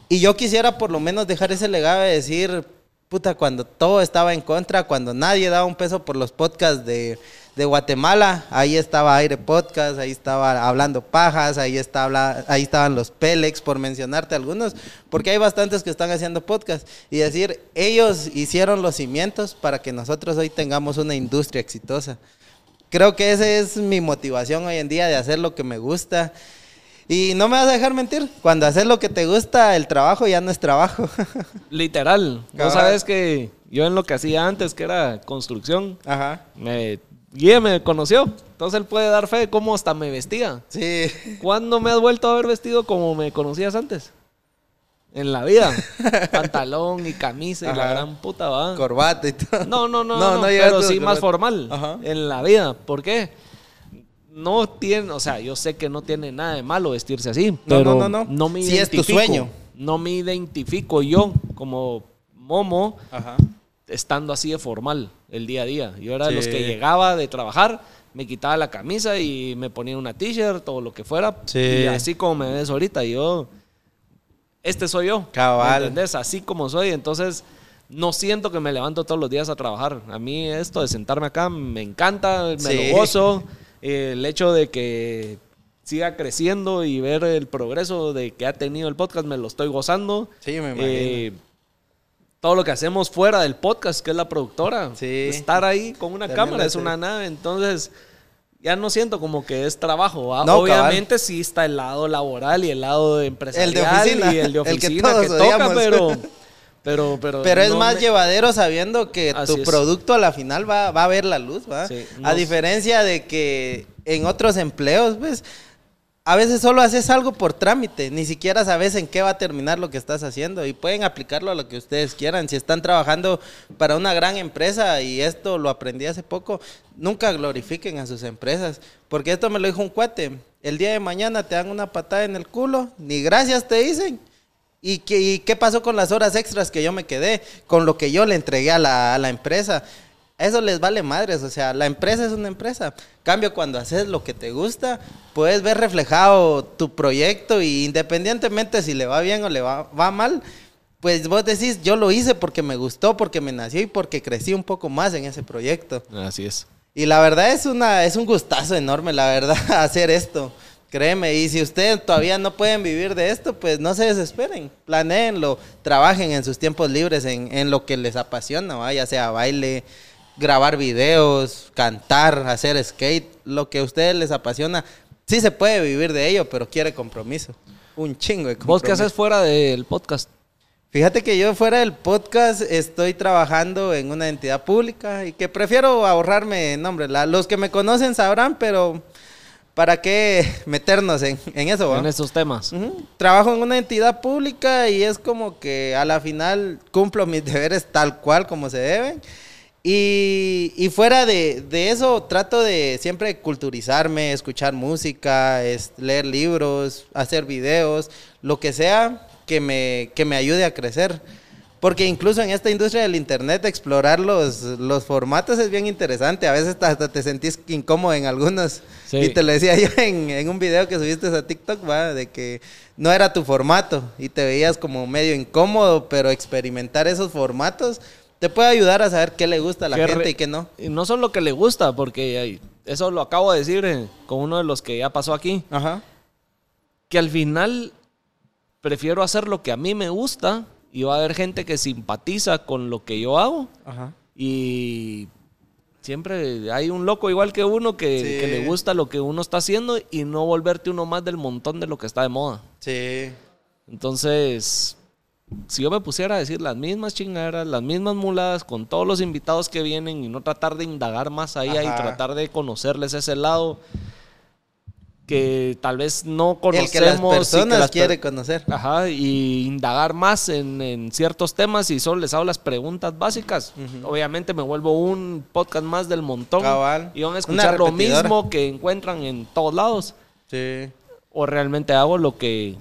Y yo quisiera por lo menos dejar ese legado de decir, puta, cuando todo estaba en contra, cuando nadie daba un peso por los podcasts de, de Guatemala, ahí estaba Aire Podcast, ahí estaba Hablando Pajas, ahí, está, habla- ahí estaban los Pélex, por mencionarte algunos, porque hay bastantes que están haciendo podcast. Y decir, ellos hicieron los cimientos para que nosotros hoy tengamos una industria exitosa. Creo que esa es mi motivación hoy en día de hacer lo que me gusta. Y no me vas a dejar mentir, cuando haces lo que te gusta, el trabajo ya no es trabajo. Literal. No Cabal. sabes que yo en lo que hacía antes, que era construcción, Ajá. me, Guille me conoció. Entonces él puede dar fe de cómo hasta me vestía. Sí. ¿Cuándo me has vuelto a ver vestido como me conocías antes? En la vida. Pantalón y camisa y la gran puta va. Corbata y todo. No, no, no, No, no, no llegaste pero sí corbata. más formal Ajá. en la vida. ¿Por qué? No tiene, o sea, yo sé que no tiene nada de malo vestirse así, No, pero no, no, no. me Sí es tu sueño. No me identifico yo como Momo Ajá. estando así de formal el día a día. Yo era de los que llegaba de trabajar, me quitaba la camisa y me ponía una t-shirt o lo que fuera. Sí. Y así como me ves ahorita, yo, este soy yo. Cabal. ¿Me entendés? Así como soy. Entonces, no siento que me levanto todos los días a trabajar. A mí esto de sentarme acá me encanta, me Sí. lo gozo. El hecho de que siga creciendo y ver el progreso de que ha tenido el podcast, me lo estoy gozando. Sí, me imagino. Eh, todo lo que hacemos fuera del podcast, que es la productora. Sí. Estar ahí con una También cámara es una nave, entonces ya no siento como que es trabajo. ¿va? No, Obviamente sí está el lado laboral y el lado empresarial oficina, y el de el que oficina todos que, toca, odiamos. pero, pero, pero, Pero es no más me- llevadero sabiendo que Así tu es. producto a la final va, va a ver la luz, ¿va? Sí, A diferencia de que en otros empleos, pues, a veces solo haces algo por trámite, ni siquiera sabes en qué va a terminar lo que estás haciendo y pueden aplicarlo a lo que ustedes quieran. Si están trabajando para una gran empresa y esto lo aprendí hace poco, nunca glorifiquen a sus empresas, porque esto me lo dijo un cuate. El día de mañana te dan una patada en el culo, ni gracias te dicen. ¿Y qué, y qué pasó con las horas extras que yo me quedé? Con lo que yo le entregué a la, a la empresa. Eso les vale madres, o sea, la empresa es una empresa. Cambio, cuando haces lo que te gusta, puedes ver reflejado tu proyecto y independientemente si le va bien o le va, va mal, pues vos decís, yo lo hice porque me gustó, porque me nació y porque crecí un poco más en ese proyecto. Así es. Y la verdad es una es un gustazo enorme, la verdad, hacer esto. Créeme, y si ustedes todavía no pueden vivir de esto, pues no se desesperen. Planeenlo, trabajen en sus tiempos libres en, en lo que les apasiona, ¿va? ya sea baile, grabar videos, cantar, hacer skate, lo que a ustedes les apasiona. Sí se puede vivir de ello, pero quiere compromiso. Un chingo de compromiso. ¿Vos qué haces fuera del podcast? Fíjate que yo fuera del podcast estoy trabajando en una entidad pública y que prefiero ahorrarme nombre. La- los que me conocen sabrán, pero ¿para qué meternos en, en eso? va? En estos temas. Trabajo en una entidad pública y es como que a la final cumplo mis deberes tal cual como se deben. Y, y fuera de, de eso trato de siempre culturizarme, escuchar música, es- leer libros, hacer videos, lo que sea que me, que me ayude a crecer. Porque incluso en esta industria del internet explorar los, los formatos es bien interesante. A veces hasta te sentís incómodo en algunos. Sí. Y te lo decía yo en, en un video que subiste a TikTok, va, de que no era tu formato y te veías como medio incómodo, pero experimentar esos formatos te puede ayudar a saber qué le gusta a la Qué gente y qué no. Y no solo que le gusta, porque eso lo acabo de decir eh, con uno de los que ya pasó aquí, Ajá. que al final prefiero hacer lo que a mí me gusta y va a haber gente que simpatiza con lo que yo hago Ajá. y siempre hay un loco igual que uno que, Sí. que le gusta lo que uno está haciendo y no volverte uno más del montón de lo que está de moda. Sí. Entonces, si yo me pusiera a decir las mismas chingaderas, las mismas muladas con todos los invitados que vienen y no tratar de indagar más allá y tratar de conocerles ese lado que tal vez no conocemos. El que las y que personas las quiere conocer. Ajá, y indagar más en, en ciertos temas y solo les hago las preguntas básicas. Obviamente me vuelvo un podcast más del montón Cabal. y van a escuchar lo mismo que encuentran en todos lados. Sí. o realmente hago lo que,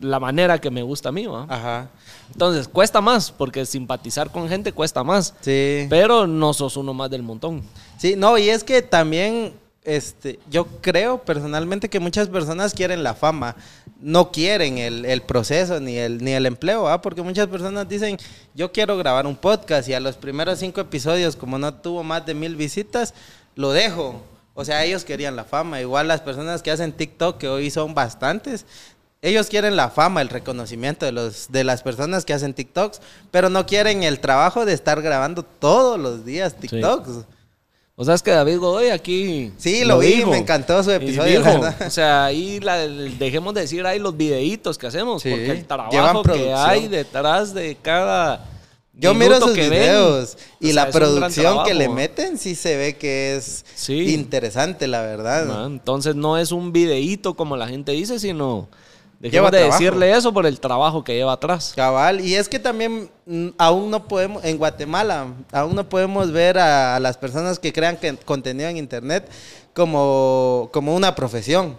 la manera que me gusta a mí, ¿va? Ajá. Entonces, cuesta más, porque simpatizar con gente cuesta más. Sí. Pero no sos uno más del montón. Sí, no, y es que también, este, yo creo personalmente que muchas personas quieren la fama, no quieren el, el proceso ni el, ni el empleo, ¿ah? porque muchas personas dicen, yo quiero grabar un podcast y a los primeros cinco episodios, como no tuvo más de mil visitas, lo dejo. O sea, ellos querían la fama. Igual las personas que hacen TikTok, que hoy son bastantes, ellos quieren la fama, el reconocimiento de, los, de las personas que hacen TikToks, pero no quieren el trabajo de estar grabando todos los días TikToks. O sea, es que David Godoy aquí. Sí, lo, vi, me encantó su episodio. dijo, o sea, ahí la- dejemos de decir ahí los videitos que hacemos, Sí, porque el trabajo que hay detrás de cada. Yo miro sus que ven, videos y o sea, la producción que le meten sí se ve que es Sí. interesante, la verdad. Ah, Entonces no es un videíto como la gente dice, sino dejemos de trabajo. decirle eso por el trabajo que lleva atrás. Cabal, y es que también mm, aún no podemos, en Guatemala, aún no podemos ver a, a las personas que crean que, contenido en Internet como, como una profesión.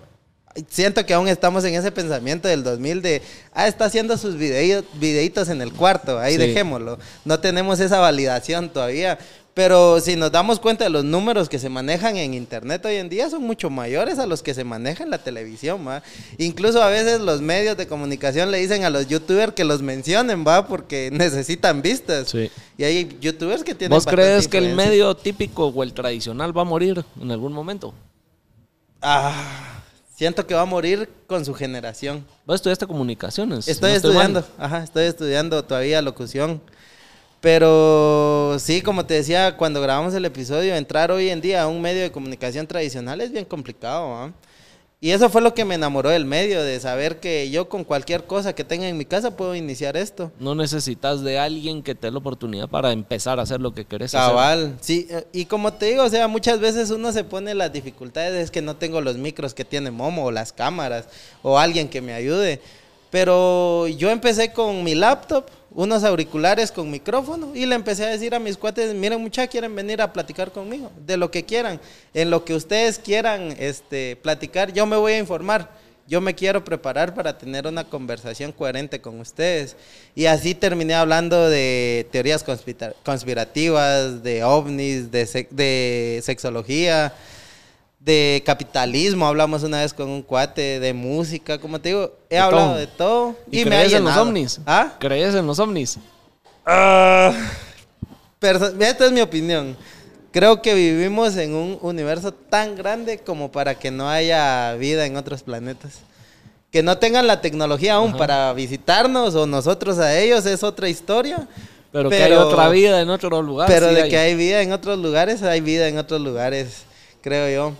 Siento que aún estamos en ese pensamiento del 2000 de, ah, está haciendo sus videi- videitos en el cuarto, ahí Sí. dejémoslo. No tenemos esa validación todavía. Pero si nos damos cuenta de los números que se manejan en internet hoy en día son mucho mayores a los que se manejan en la televisión, ¿va? Incluso a veces los medios de comunicación le dicen a los youtubers que los mencionen, ¿va? Porque necesitan vistas. Sí. Y hay youtubers que tienen ¿Vos crees que el medio típico o el tradicional va a morir en algún momento? Ah, siento que va a morir con su generación. Vos estudiaste comunicaciones. Estoy no estudiando, ajá, estoy estudiando todavía locución. Pero sí, como te decía, cuando grabamos el episodio, entrar hoy en día a un medio de comunicación tradicional es bien complicado. ¿ah? Y eso fue lo que me enamoró del medio, de saber que yo con cualquier cosa que tenga en mi casa puedo iniciar esto. No necesitas de alguien que te dé la oportunidad para empezar a hacer lo que querés hacer. Cabal, sí, eh, y como te digo, o sea, muchas veces uno se pone las dificultades, es que no tengo los micros que tiene Momo, o las cámaras, o alguien que me ayude. Pero yo empecé con mi laptop, unos auriculares con micrófono, y le empecé a decir a mis cuates, miren muchachos, quieren venir a platicar conmigo, de lo que quieran, en lo que ustedes quieran este, platicar, yo me voy a informar. Yo me quiero preparar para tener una conversación coherente con ustedes. Y así terminé hablando de teorías conspira- conspirativas, de ovnis, de, de sexología, de capitalismo. Hablamos una vez con un cuate, de música, como te digo, he De hablado todo. de todo. ¿Y, me ha crees en los ovnis? ¿Ah? ¿Crees en los ovnis? Perso- Esta es mi opinión. Creo que vivimos en un universo tan grande como para que no haya vida en otros planetas. Que no tengan la tecnología aún Ajá. para visitarnos o nosotros a ellos es otra historia. Pero, que hay otra vida en otro lugar. Pero sí de que hay vida en otros lugares, hay vida en otros lugares, creo yo.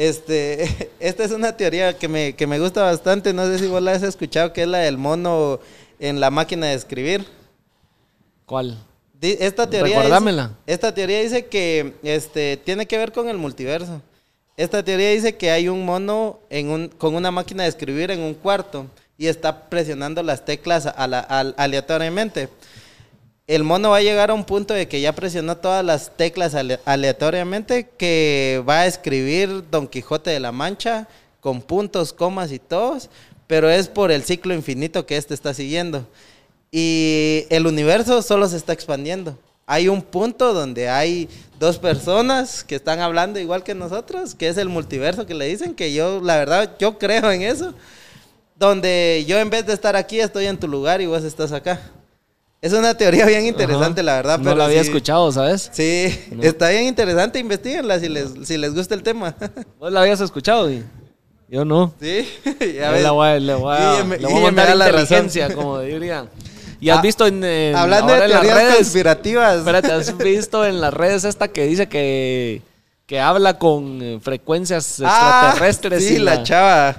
Este, esta es una teoría que me, que me gusta bastante, no sé si vos la has escuchado, que es la del mono en la máquina de escribir. ¿Cuál? Esta teoría, Recordámela. dice, esta teoría dice que este, tiene que ver con el multiverso. Esta teoría dice que hay un mono en un, con una máquina de escribir en un cuarto y está presionando las teclas a la- al- aleatoriamente. El mono va a llegar a un punto de que ya presionó todas las teclas ale- aleatoriamente que va a escribir Don Quijote de la Mancha con puntos, comas y todos, pero es por el ciclo infinito que este está siguiendo. Y el universo solo se está expandiendo. Hay un punto donde hay dos personas que están hablando igual que nosotros, que es el multiverso que le dicen, que yo, la verdad, yo creo en eso. Donde yo en vez de estar aquí, estoy en tu lugar y vos estás acá. Es una teoría bien interesante, Ajá. la verdad. No pero la había sí- escuchado, ¿sabes? Sí, No. está bien interesante, investiguenla si les, si les gusta el tema. ¿Vos la habías escuchado? y- Yo no. sí, ya ves. le voy a, le voy a- me- le voy a mandar la razón. inteligencia, como dirían. ¿Y has Ah, visto en, en- Hablando de teorías redes? conspirativas. Espérate, ¿has visto en las redes esta que dice que, que habla con eh, frecuencias Ah, extraterrestres? sí, y la chava.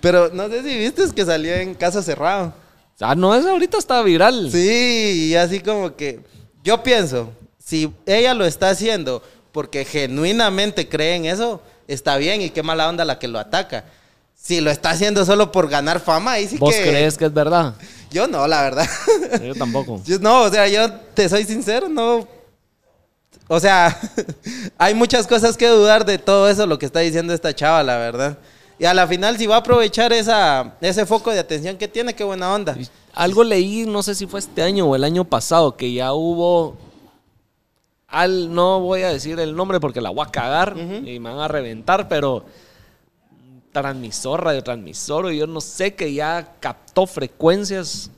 Pero no sé si viste que salió en caso cerrado. Ah, no, es ahorita está viral. Sí, y así como que yo pienso, si ella lo está haciendo porque genuinamente cree en eso, está bien y qué mala onda la que lo ataca. Si lo está haciendo solo por ganar fama, ahí sí ¿Vos que... crees que es verdad? Yo no, la verdad. Yo tampoco. Yo no, o sea, yo te soy sincero, no. O sea, hay muchas cosas que dudar de todo eso, lo que está diciendo esta chava, la verdad. Y a la final, si va a aprovechar esa, ese foco de atención que tiene, qué buena onda. Algo leí, no sé si fue este año o el año pasado, que ya hubo. Al, no voy a decir el nombre porque la voy a cagar y me van a reventar, pero transmisor, radiotransmisor, yo no sé, que ya captó frecuencias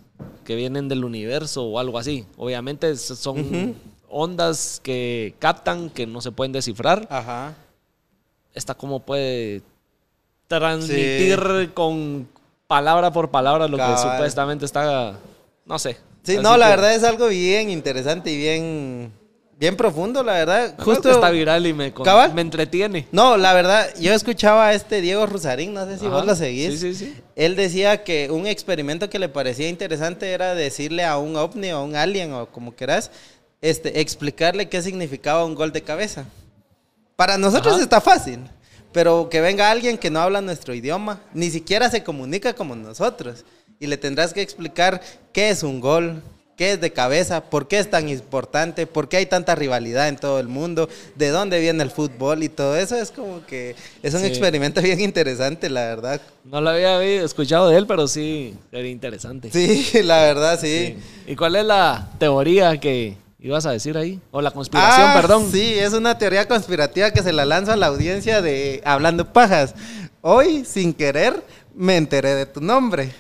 que vienen del universo o algo así. Obviamente son ondas que captan que no se pueden descifrar. Ajá. Esta cómo puede transmitir con palabra por palabra lo que supuestamente está, no sé. Sí, Así no, la verdad es algo bien interesante y bien, bien profundo, la verdad. creo que Justo está viral y me, me entretiene. No, la verdad, yo escuchaba a este Diego Rusarín, no sé si Ajá. vos lo seguís. Sí, sí, sí. Él decía que un experimento que le parecía interesante era decirle a un ovni o a un alien o como quieras, este, explicarle qué significaba un gol de cabeza. Para nosotros Ajá. está fácil, pero que venga alguien que no habla nuestro idioma, ni siquiera se comunica como nosotros, y le tendrás que explicar qué es un gol, qué es de cabeza, por qué es tan importante, por qué hay tanta rivalidad en todo el mundo, de dónde viene el fútbol y todo eso es como que es un Sí. experimento bien interesante, la verdad. No lo había escuchado de él, pero sí, era interesante. Sí, la verdad, sí. Sí. ¿Y cuál es la teoría que ibas a decir ahí? O la conspiración, Ah, perdón. Sí, es una teoría conspirativa que se la lanza a la audiencia de Hablando Pajas. Hoy, sin querer, me enteré de tu nombre.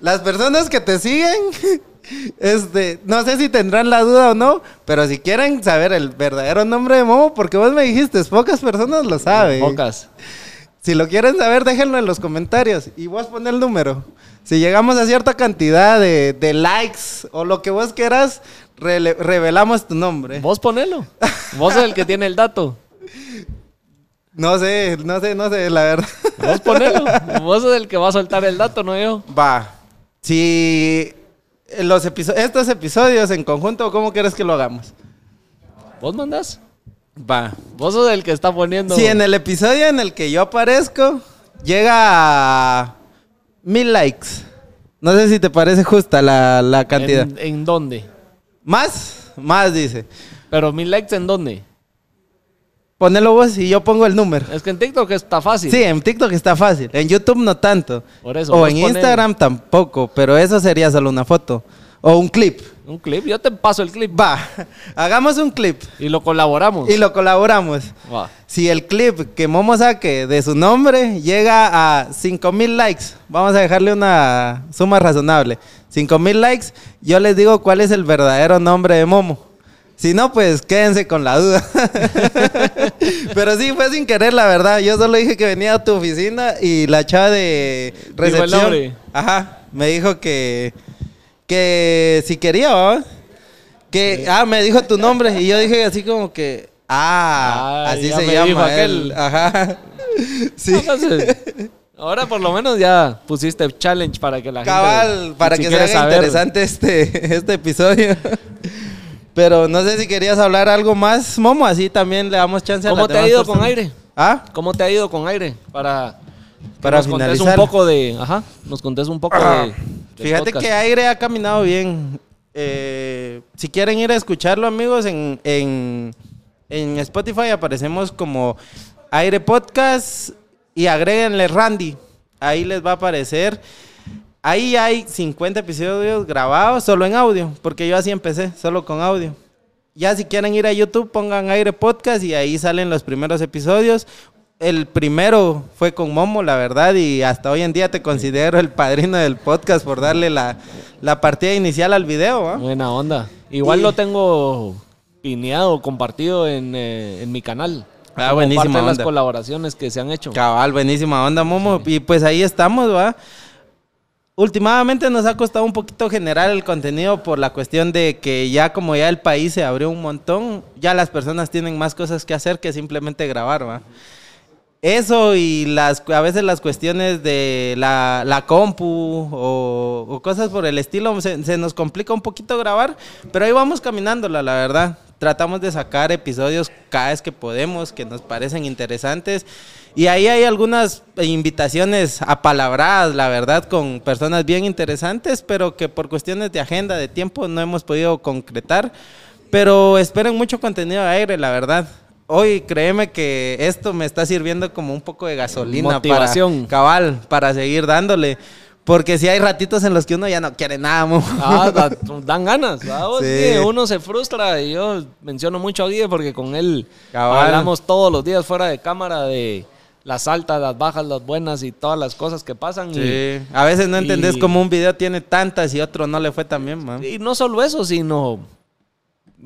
Las personas que te siguen, este, no sé si tendrán la duda o no, pero si quieren saber el verdadero nombre de Momo, porque vos me dijiste, pocas personas lo saben. Pocas. Si lo quieren saber, déjenlo en los comentarios y vos pon el número. Si llegamos a cierta cantidad de, de likes o lo que vos quieras, revelamos tu nombre. Vos ponelo. Vos sos el que tiene el dato. No sé, no sé, no sé, la verdad. Vos ponelo. Vos sos el que va a soltar el dato, no yo. Va. Si los estos episodios en conjunto, ¿cómo quieres que lo hagamos? ¿Vos mandás? Va. Vos sos el que está poniendo. Si en el episodio en el que yo aparezco llega a mil likes. No sé si te parece justa la, la cantidad. ¿En, en dónde? Más, más dice. Pero mil likes en dónde? Ponelo vos y yo pongo el número. Es que en TikTok está fácil. Sí, en TikTok está fácil. En YouTube no tanto. Por eso, O en Instagram tampoco. Pero eso sería solo una foto. O un clip. Un clip. Yo te paso el clip. Va. Hagamos un clip. Y lo colaboramos. Y lo colaboramos. Va. Si el clip que Momo saque de su nombre llega a 5000 likes, vamos a dejarle una suma razonable. 5000 likes, yo les digo cuál es el verdadero nombre de Momo. Si no, pues quédense con la duda. Pero sí, fue sin querer, la verdad. Yo solo dije que venía a tu oficina y la chava de recepción. Ajá, me dijo que, que si quería, ¿va? Que, ah, me dijo tu nombre y yo dije así como que, ah, Ah, así se llama él. Ajá. Sí. Entonces, ahora por lo menos ya pusiste challenge para que la Cabal, gente. para si que se quiere haga saber. interesante este, este episodio. Pero no sé si querías hablar algo más, Momo, así también le damos chance a ¿Cómo las te ha ido con aire? ¿Ah? ¿Cómo te ha ido con aire? Para, Para nos contés finalizar. un poco de. Ajá, nos contés un poco de. del Fíjate podcast. que Aire ha caminado bien. Eh, si quieren ir a escucharlo, amigos, en, en, en Spotify aparecemos como Aire Podcast y agréguenle Randy. Ahí les va a aparecer. Ahí hay 50 episodios grabados solo en audio, porque yo así empecé, solo con audio. Ya si quieren ir a YouTube, pongan Aire Podcast y ahí salen los primeros episodios. El primero fue con Momo, la verdad, y hasta hoy en día te considero el padrino del podcast por darle la, la partida inicial al video. ¿va? Buena onda. Igual Y- lo tengo pineado, compartido en, eh, en mi canal. Ah, Como buenísima parte de las colaboraciones que se han hecho. Cabal, buenísima onda, Momo. Y pues ahí estamos, ¿va? Últimamente nos ha costado un poquito generar el contenido por la cuestión de que ya como ya el país se abrió un montón, ya las personas tienen más cosas que hacer que simplemente grabar, ¿va? Eso y las a veces las cuestiones de la, la compu o, cosas por el estilo, se, se nos complica un poquito grabar, pero ahí vamos caminándola, la verdad. Tratamos de sacar episodios cada vez que podemos, que nos parecen interesantes. Y ahí hay algunas invitaciones apalabradas, la verdad, con personas bien interesantes, pero que por cuestiones de agenda, de tiempo, no hemos podido concretar. Pero esperen mucho contenido de aire, la verdad. Hoy créeme que esto me está sirviendo como un poco de gasolina Motivación. para cabal, para seguir dándole. Porque si hay ratitos en los que uno ya no quiere nada, mo. Ah, da- dan ganas. Uno se frustra y yo menciono mucho a Guille porque con él Cabal. hablamos todos los días fuera de cámara de las altas, las bajas, las buenas y todas las cosas que pasan. y- Sí. A veces no entendés y- cómo un video tiene tantas y otro no le fue tan bien, man. Y no solo eso, sino,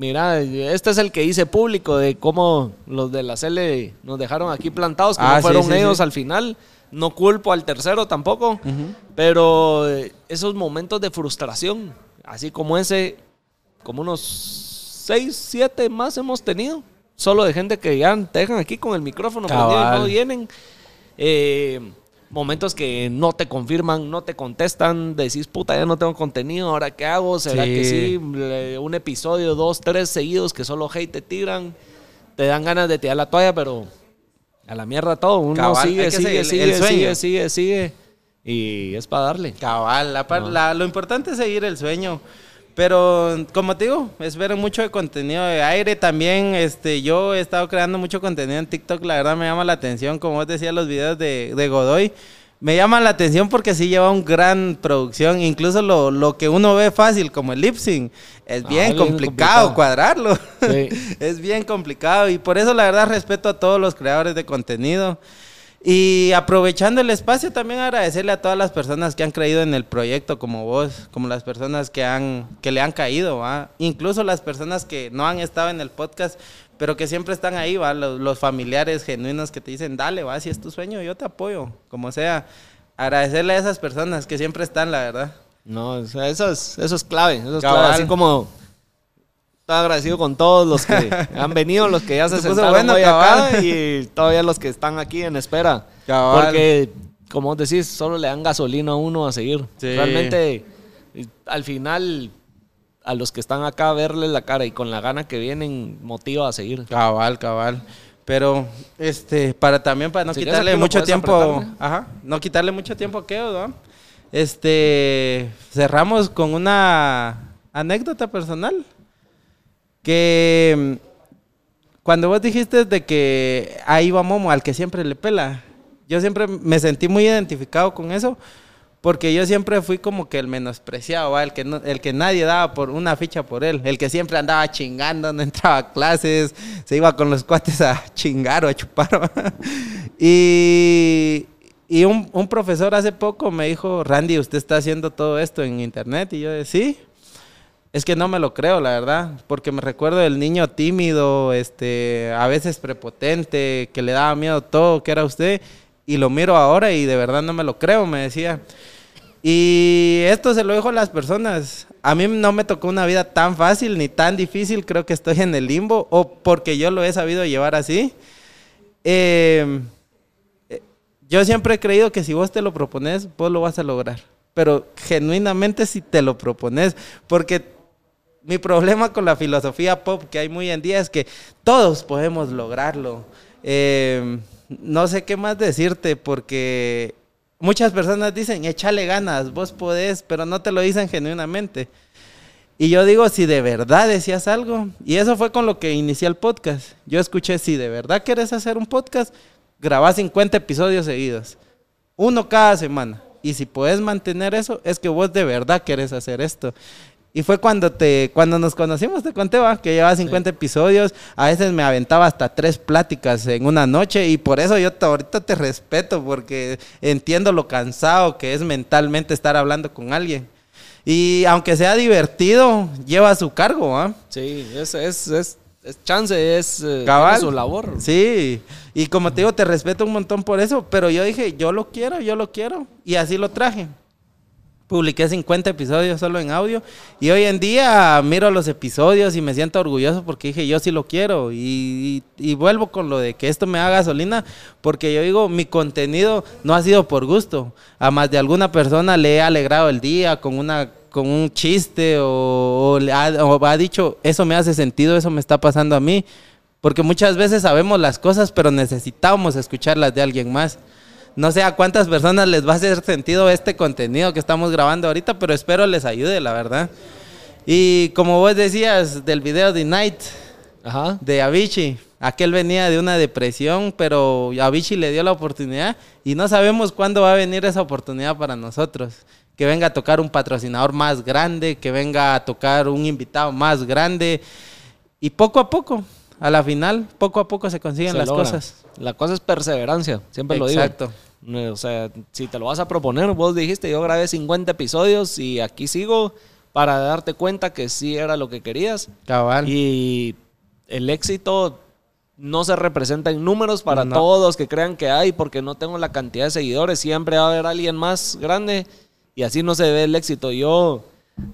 mira, este es el que hice público de cómo los de la CL nos dejaron aquí plantados, que Ah, no fueron sí, ellos sí. al final. No culpo al tercero tampoco, pero eh, esos momentos de frustración, así como ese, como unos seis, siete más hemos tenido, solo de gente que ya te dejan aquí con el micrófono y no vienen. Eh, momentos que no te confirman, no te contestan, decís, puta, ya no tengo contenido, ¿ahora qué hago? ¿Será Sí. que sí? Un episodio, dos, tres seguidos que solo hate te tiran, te dan ganas de tirar la toalla, pero a la mierda todo. Uno Cabal, sigue, sigue, sigue, el sigue, sigue, sigue. Y es para darle. Cabal, la No. la- lo importante es seguir el sueño. Pero como te digo, esperen mucho de contenido de aire. También este, yo he estado creando mucho contenido en TikTok. La verdad me llama la atención, como vos decías, los videos de, de Godoy. Me llama la atención porque sí lleva un gran producción. Incluso lo, lo que uno ve fácil, como el lip sync, es Ah, bien complicado complicado. cuadrarlo. Sí. es bien complicado. Y por eso la verdad respeto a todos los creadores de contenido. Y aprovechando el espacio, también agradecerle a todas las personas que han creído en el proyecto, como vos, como las personas que, han, que le han caído, ¿va? incluso las personas que no han estado en el podcast, pero que siempre están ahí, ¿va? Los, los familiares genuinos que te dicen, dale, va, si es tu sueño, yo te apoyo, como sea. Agradecerle a esas personas que siempre están, la verdad. No, o sea, eso es, eso es clave. Eso es clave. Así como estoy agradecido con todos los que han venido, los que ya se sentaron bueno, hoy acá y todavía los que están aquí en espera. Cabal. Porque, como vos decís, solo le dan gasolina a uno a seguir. Sí. Realmente, al final, a los que están acá, verles la cara y con la gana que vienen, motiva a seguir. Cabal, cabal. Pero, este, para también, para no Si quitarle mucho tiempo, ajá, no quitarle mucho tiempo a Keo, ¿no? Este, cerramos con una anécdota personal. Que mm, cuando vos dijiste de que ahí va Momo, al que siempre le pela, yo siempre me sentí muy identificado con eso. Porque yo siempre fui como que el menospreciado. El, que no- el que nadie daba por una ficha por él. El que siempre andaba chingando, no entraba a clases, se iba con los cuates a chingar o a chupar. Y, y un, un profesor hace poco me dijo, Randy, ¿usted está haciendo todo esto en internet? Y yo decía, sí. Es que no me lo creo, la verdad, porque me recuerdo del niño tímido, este, a veces prepotente, que le daba miedo todo, que era usted, y lo miro ahora y de verdad no me lo creo, me decía. Y esto se lo dejo a las personas. A mí no me tocó una vida tan fácil ni tan difícil, creo que estoy en el limbo, o porque yo lo he sabido llevar así. Eh, eh, yo siempre he creído que si vos te lo propones, vos lo vas a lograr. Pero genuinamente si te lo propones, porque mi problema con la filosofía pop que hay muy en día es que todos podemos lograrlo. Eh, no sé qué más decirte porque muchas personas dicen, échale ganas, vos podés, pero no te lo dicen genuinamente. Y yo digo, si de verdad decías algo, y eso fue con lo que inicié el podcast. Yo escuché, si de verdad quieres hacer un podcast, grabá 50 episodios seguidos, uno cada semana. Y si puedes mantener eso, es que vos de verdad querés hacer esto. Y fue cuando te cuando nos conocimos, te conté, va, que llevaba 50 episodios, a veces me aventaba hasta tres pláticas en una noche y por eso yo te- ahorita te respeto, porque entiendo lo cansado que es mentalmente estar hablando con alguien. Y aunque sea divertido, lleva su cargo, ¿ah? Sí, es, es, es, es chance, es eh, Cabal. su labor. Sí, y como te digo, te respeto un montón por eso, pero yo dije, yo lo quiero, yo lo quiero, y así lo traje. Publiqué 50 episodios solo en audio y hoy en día miro los episodios y me siento orgulloso porque dije, yo sí lo quiero y, y- y vuelvo con lo de que esto me haga gasolina porque yo digo, mi contenido no ha sido por gusto, a más de alguna persona le he alegrado el día con una con un chiste o, o ha, o ha dicho, eso me hace sentido, eso me está pasando a mí. Porque muchas veces sabemos las cosas, pero necesitamos escucharlas de alguien más. No sé a cuántas personas les va a hacer sentido este contenido que estamos grabando ahorita, pero espero les ayude, la verdad. Y como vos decías del video de Night, Ajá. de Avicii. Aquel venía de una depresión, pero Avicii le dio la oportunidad y no sabemos cuándo va a venir esa oportunidad para nosotros. Que venga a tocar un patrocinador más grande, que venga a tocar un invitado más grande. Y poco a poco, a la final, poco a poco se consiguen Se las logra. cosas. La cosa es perseverancia, siempre lo digo. Exacto. Eh, O sea, si te lo vas a proponer, vos dijiste, yo grabé 50 episodios y aquí sigo para darte cuenta que sí era lo que querías. Cabal. Y el éxito no se representa en números para No. todos que crean que hay, porque no tengo la cantidad de seguidores. Siempre va a haber alguien más grande y así no se ve el éxito. Yo,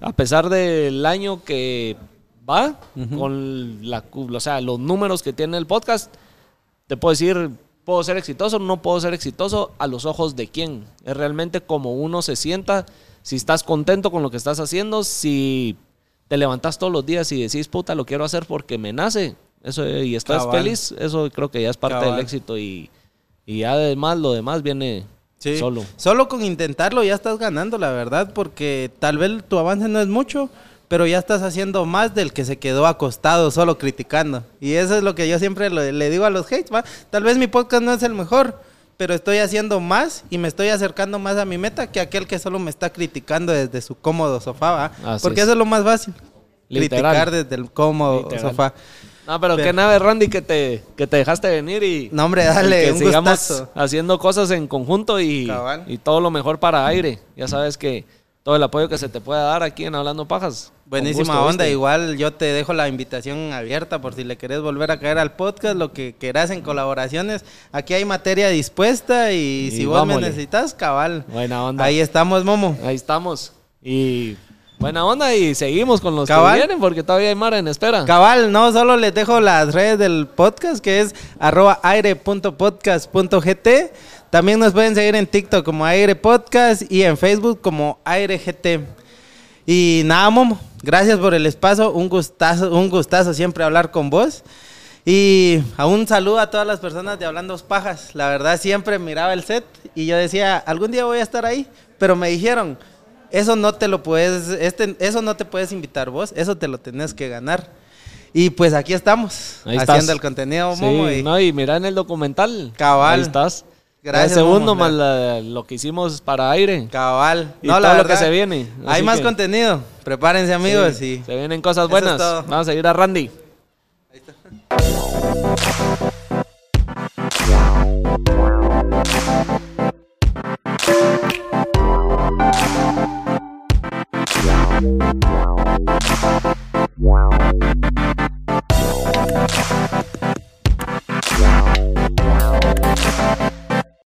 a pesar del año que va, con la, o sea, los números que tiene el podcast, te puedo decir, puedo ser exitoso, no puedo ser exitoso a los ojos de quién. Es realmente como uno se sienta, si estás contento con lo que estás haciendo, si te levantas todos los días y decís, puta, lo quiero hacer porque me nace, eso, y estás Cabal. feliz, eso creo que ya es parte Cabal. del éxito y, y además lo demás viene Sí. solo. Solo con intentarlo ya estás ganando, la verdad, porque tal vez tu avance no es mucho, pero ya estás haciendo más del que se quedó acostado solo criticando. Y eso es lo que yo siempre le digo a los hates, ¿va? Tal vez mi podcast no es el mejor, pero estoy haciendo más y me estoy acercando más a mi meta que aquel que solo me está criticando desde su cómodo sofá, ¿va? Porque es. eso es lo más fácil. Literal. Criticar desde el cómodo Literal. sofá. No, pero, Pero- qué nave, Randy, que te, que te dejaste venir y, No, hombre, dale, que un sigamos gustazo. haciendo cosas en conjunto y, Cabal. y todo lo mejor para aire. Ya sabes que todo el apoyo que se te pueda dar aquí en Hablando Pajas. Buenísima gusto, onda, igual yo te dejo la invitación abierta por si le querés volver a caer al podcast, lo que quieras en colaboraciones. Aquí hay materia dispuesta y, Y si vos me necesitas, cabal. Buena onda. Ahí estamos, Momo. Ahí estamos. Y buena onda y seguimos con los Cabal. que vienen porque todavía hay Mara en espera. Cabal, no, solo les dejo las redes del podcast que es arroba aire.podcast.gt. También nos pueden seguir en TikTok como Aire Podcast y en Facebook como Aire GT. Y nada, Momo, gracias por el espacio, un gustazo, un gustazo siempre hablar con vos. Y a un saludo a todas las personas de Hablando Pajas. La verdad siempre miraba el set y yo decía, algún día voy a estar ahí, pero me dijeron, eso no te lo puedes, este, eso no te puedes invitar vos, eso te lo tenés que ganar. Y pues aquí estamos, Ahí haciendo estás. el contenido, Sí, Momo. y- no, y mira en el documental. Cabal. Ahí estás. Gracias, El segundo más la- lo que hicimos para aire. Cabal. Y todo lo que se viene. Hay más que- contenido. Prepárense, amigos. Sí, y Se vienen cosas Eso es buenas. todo. Vamos a seguir a Randy. Wow.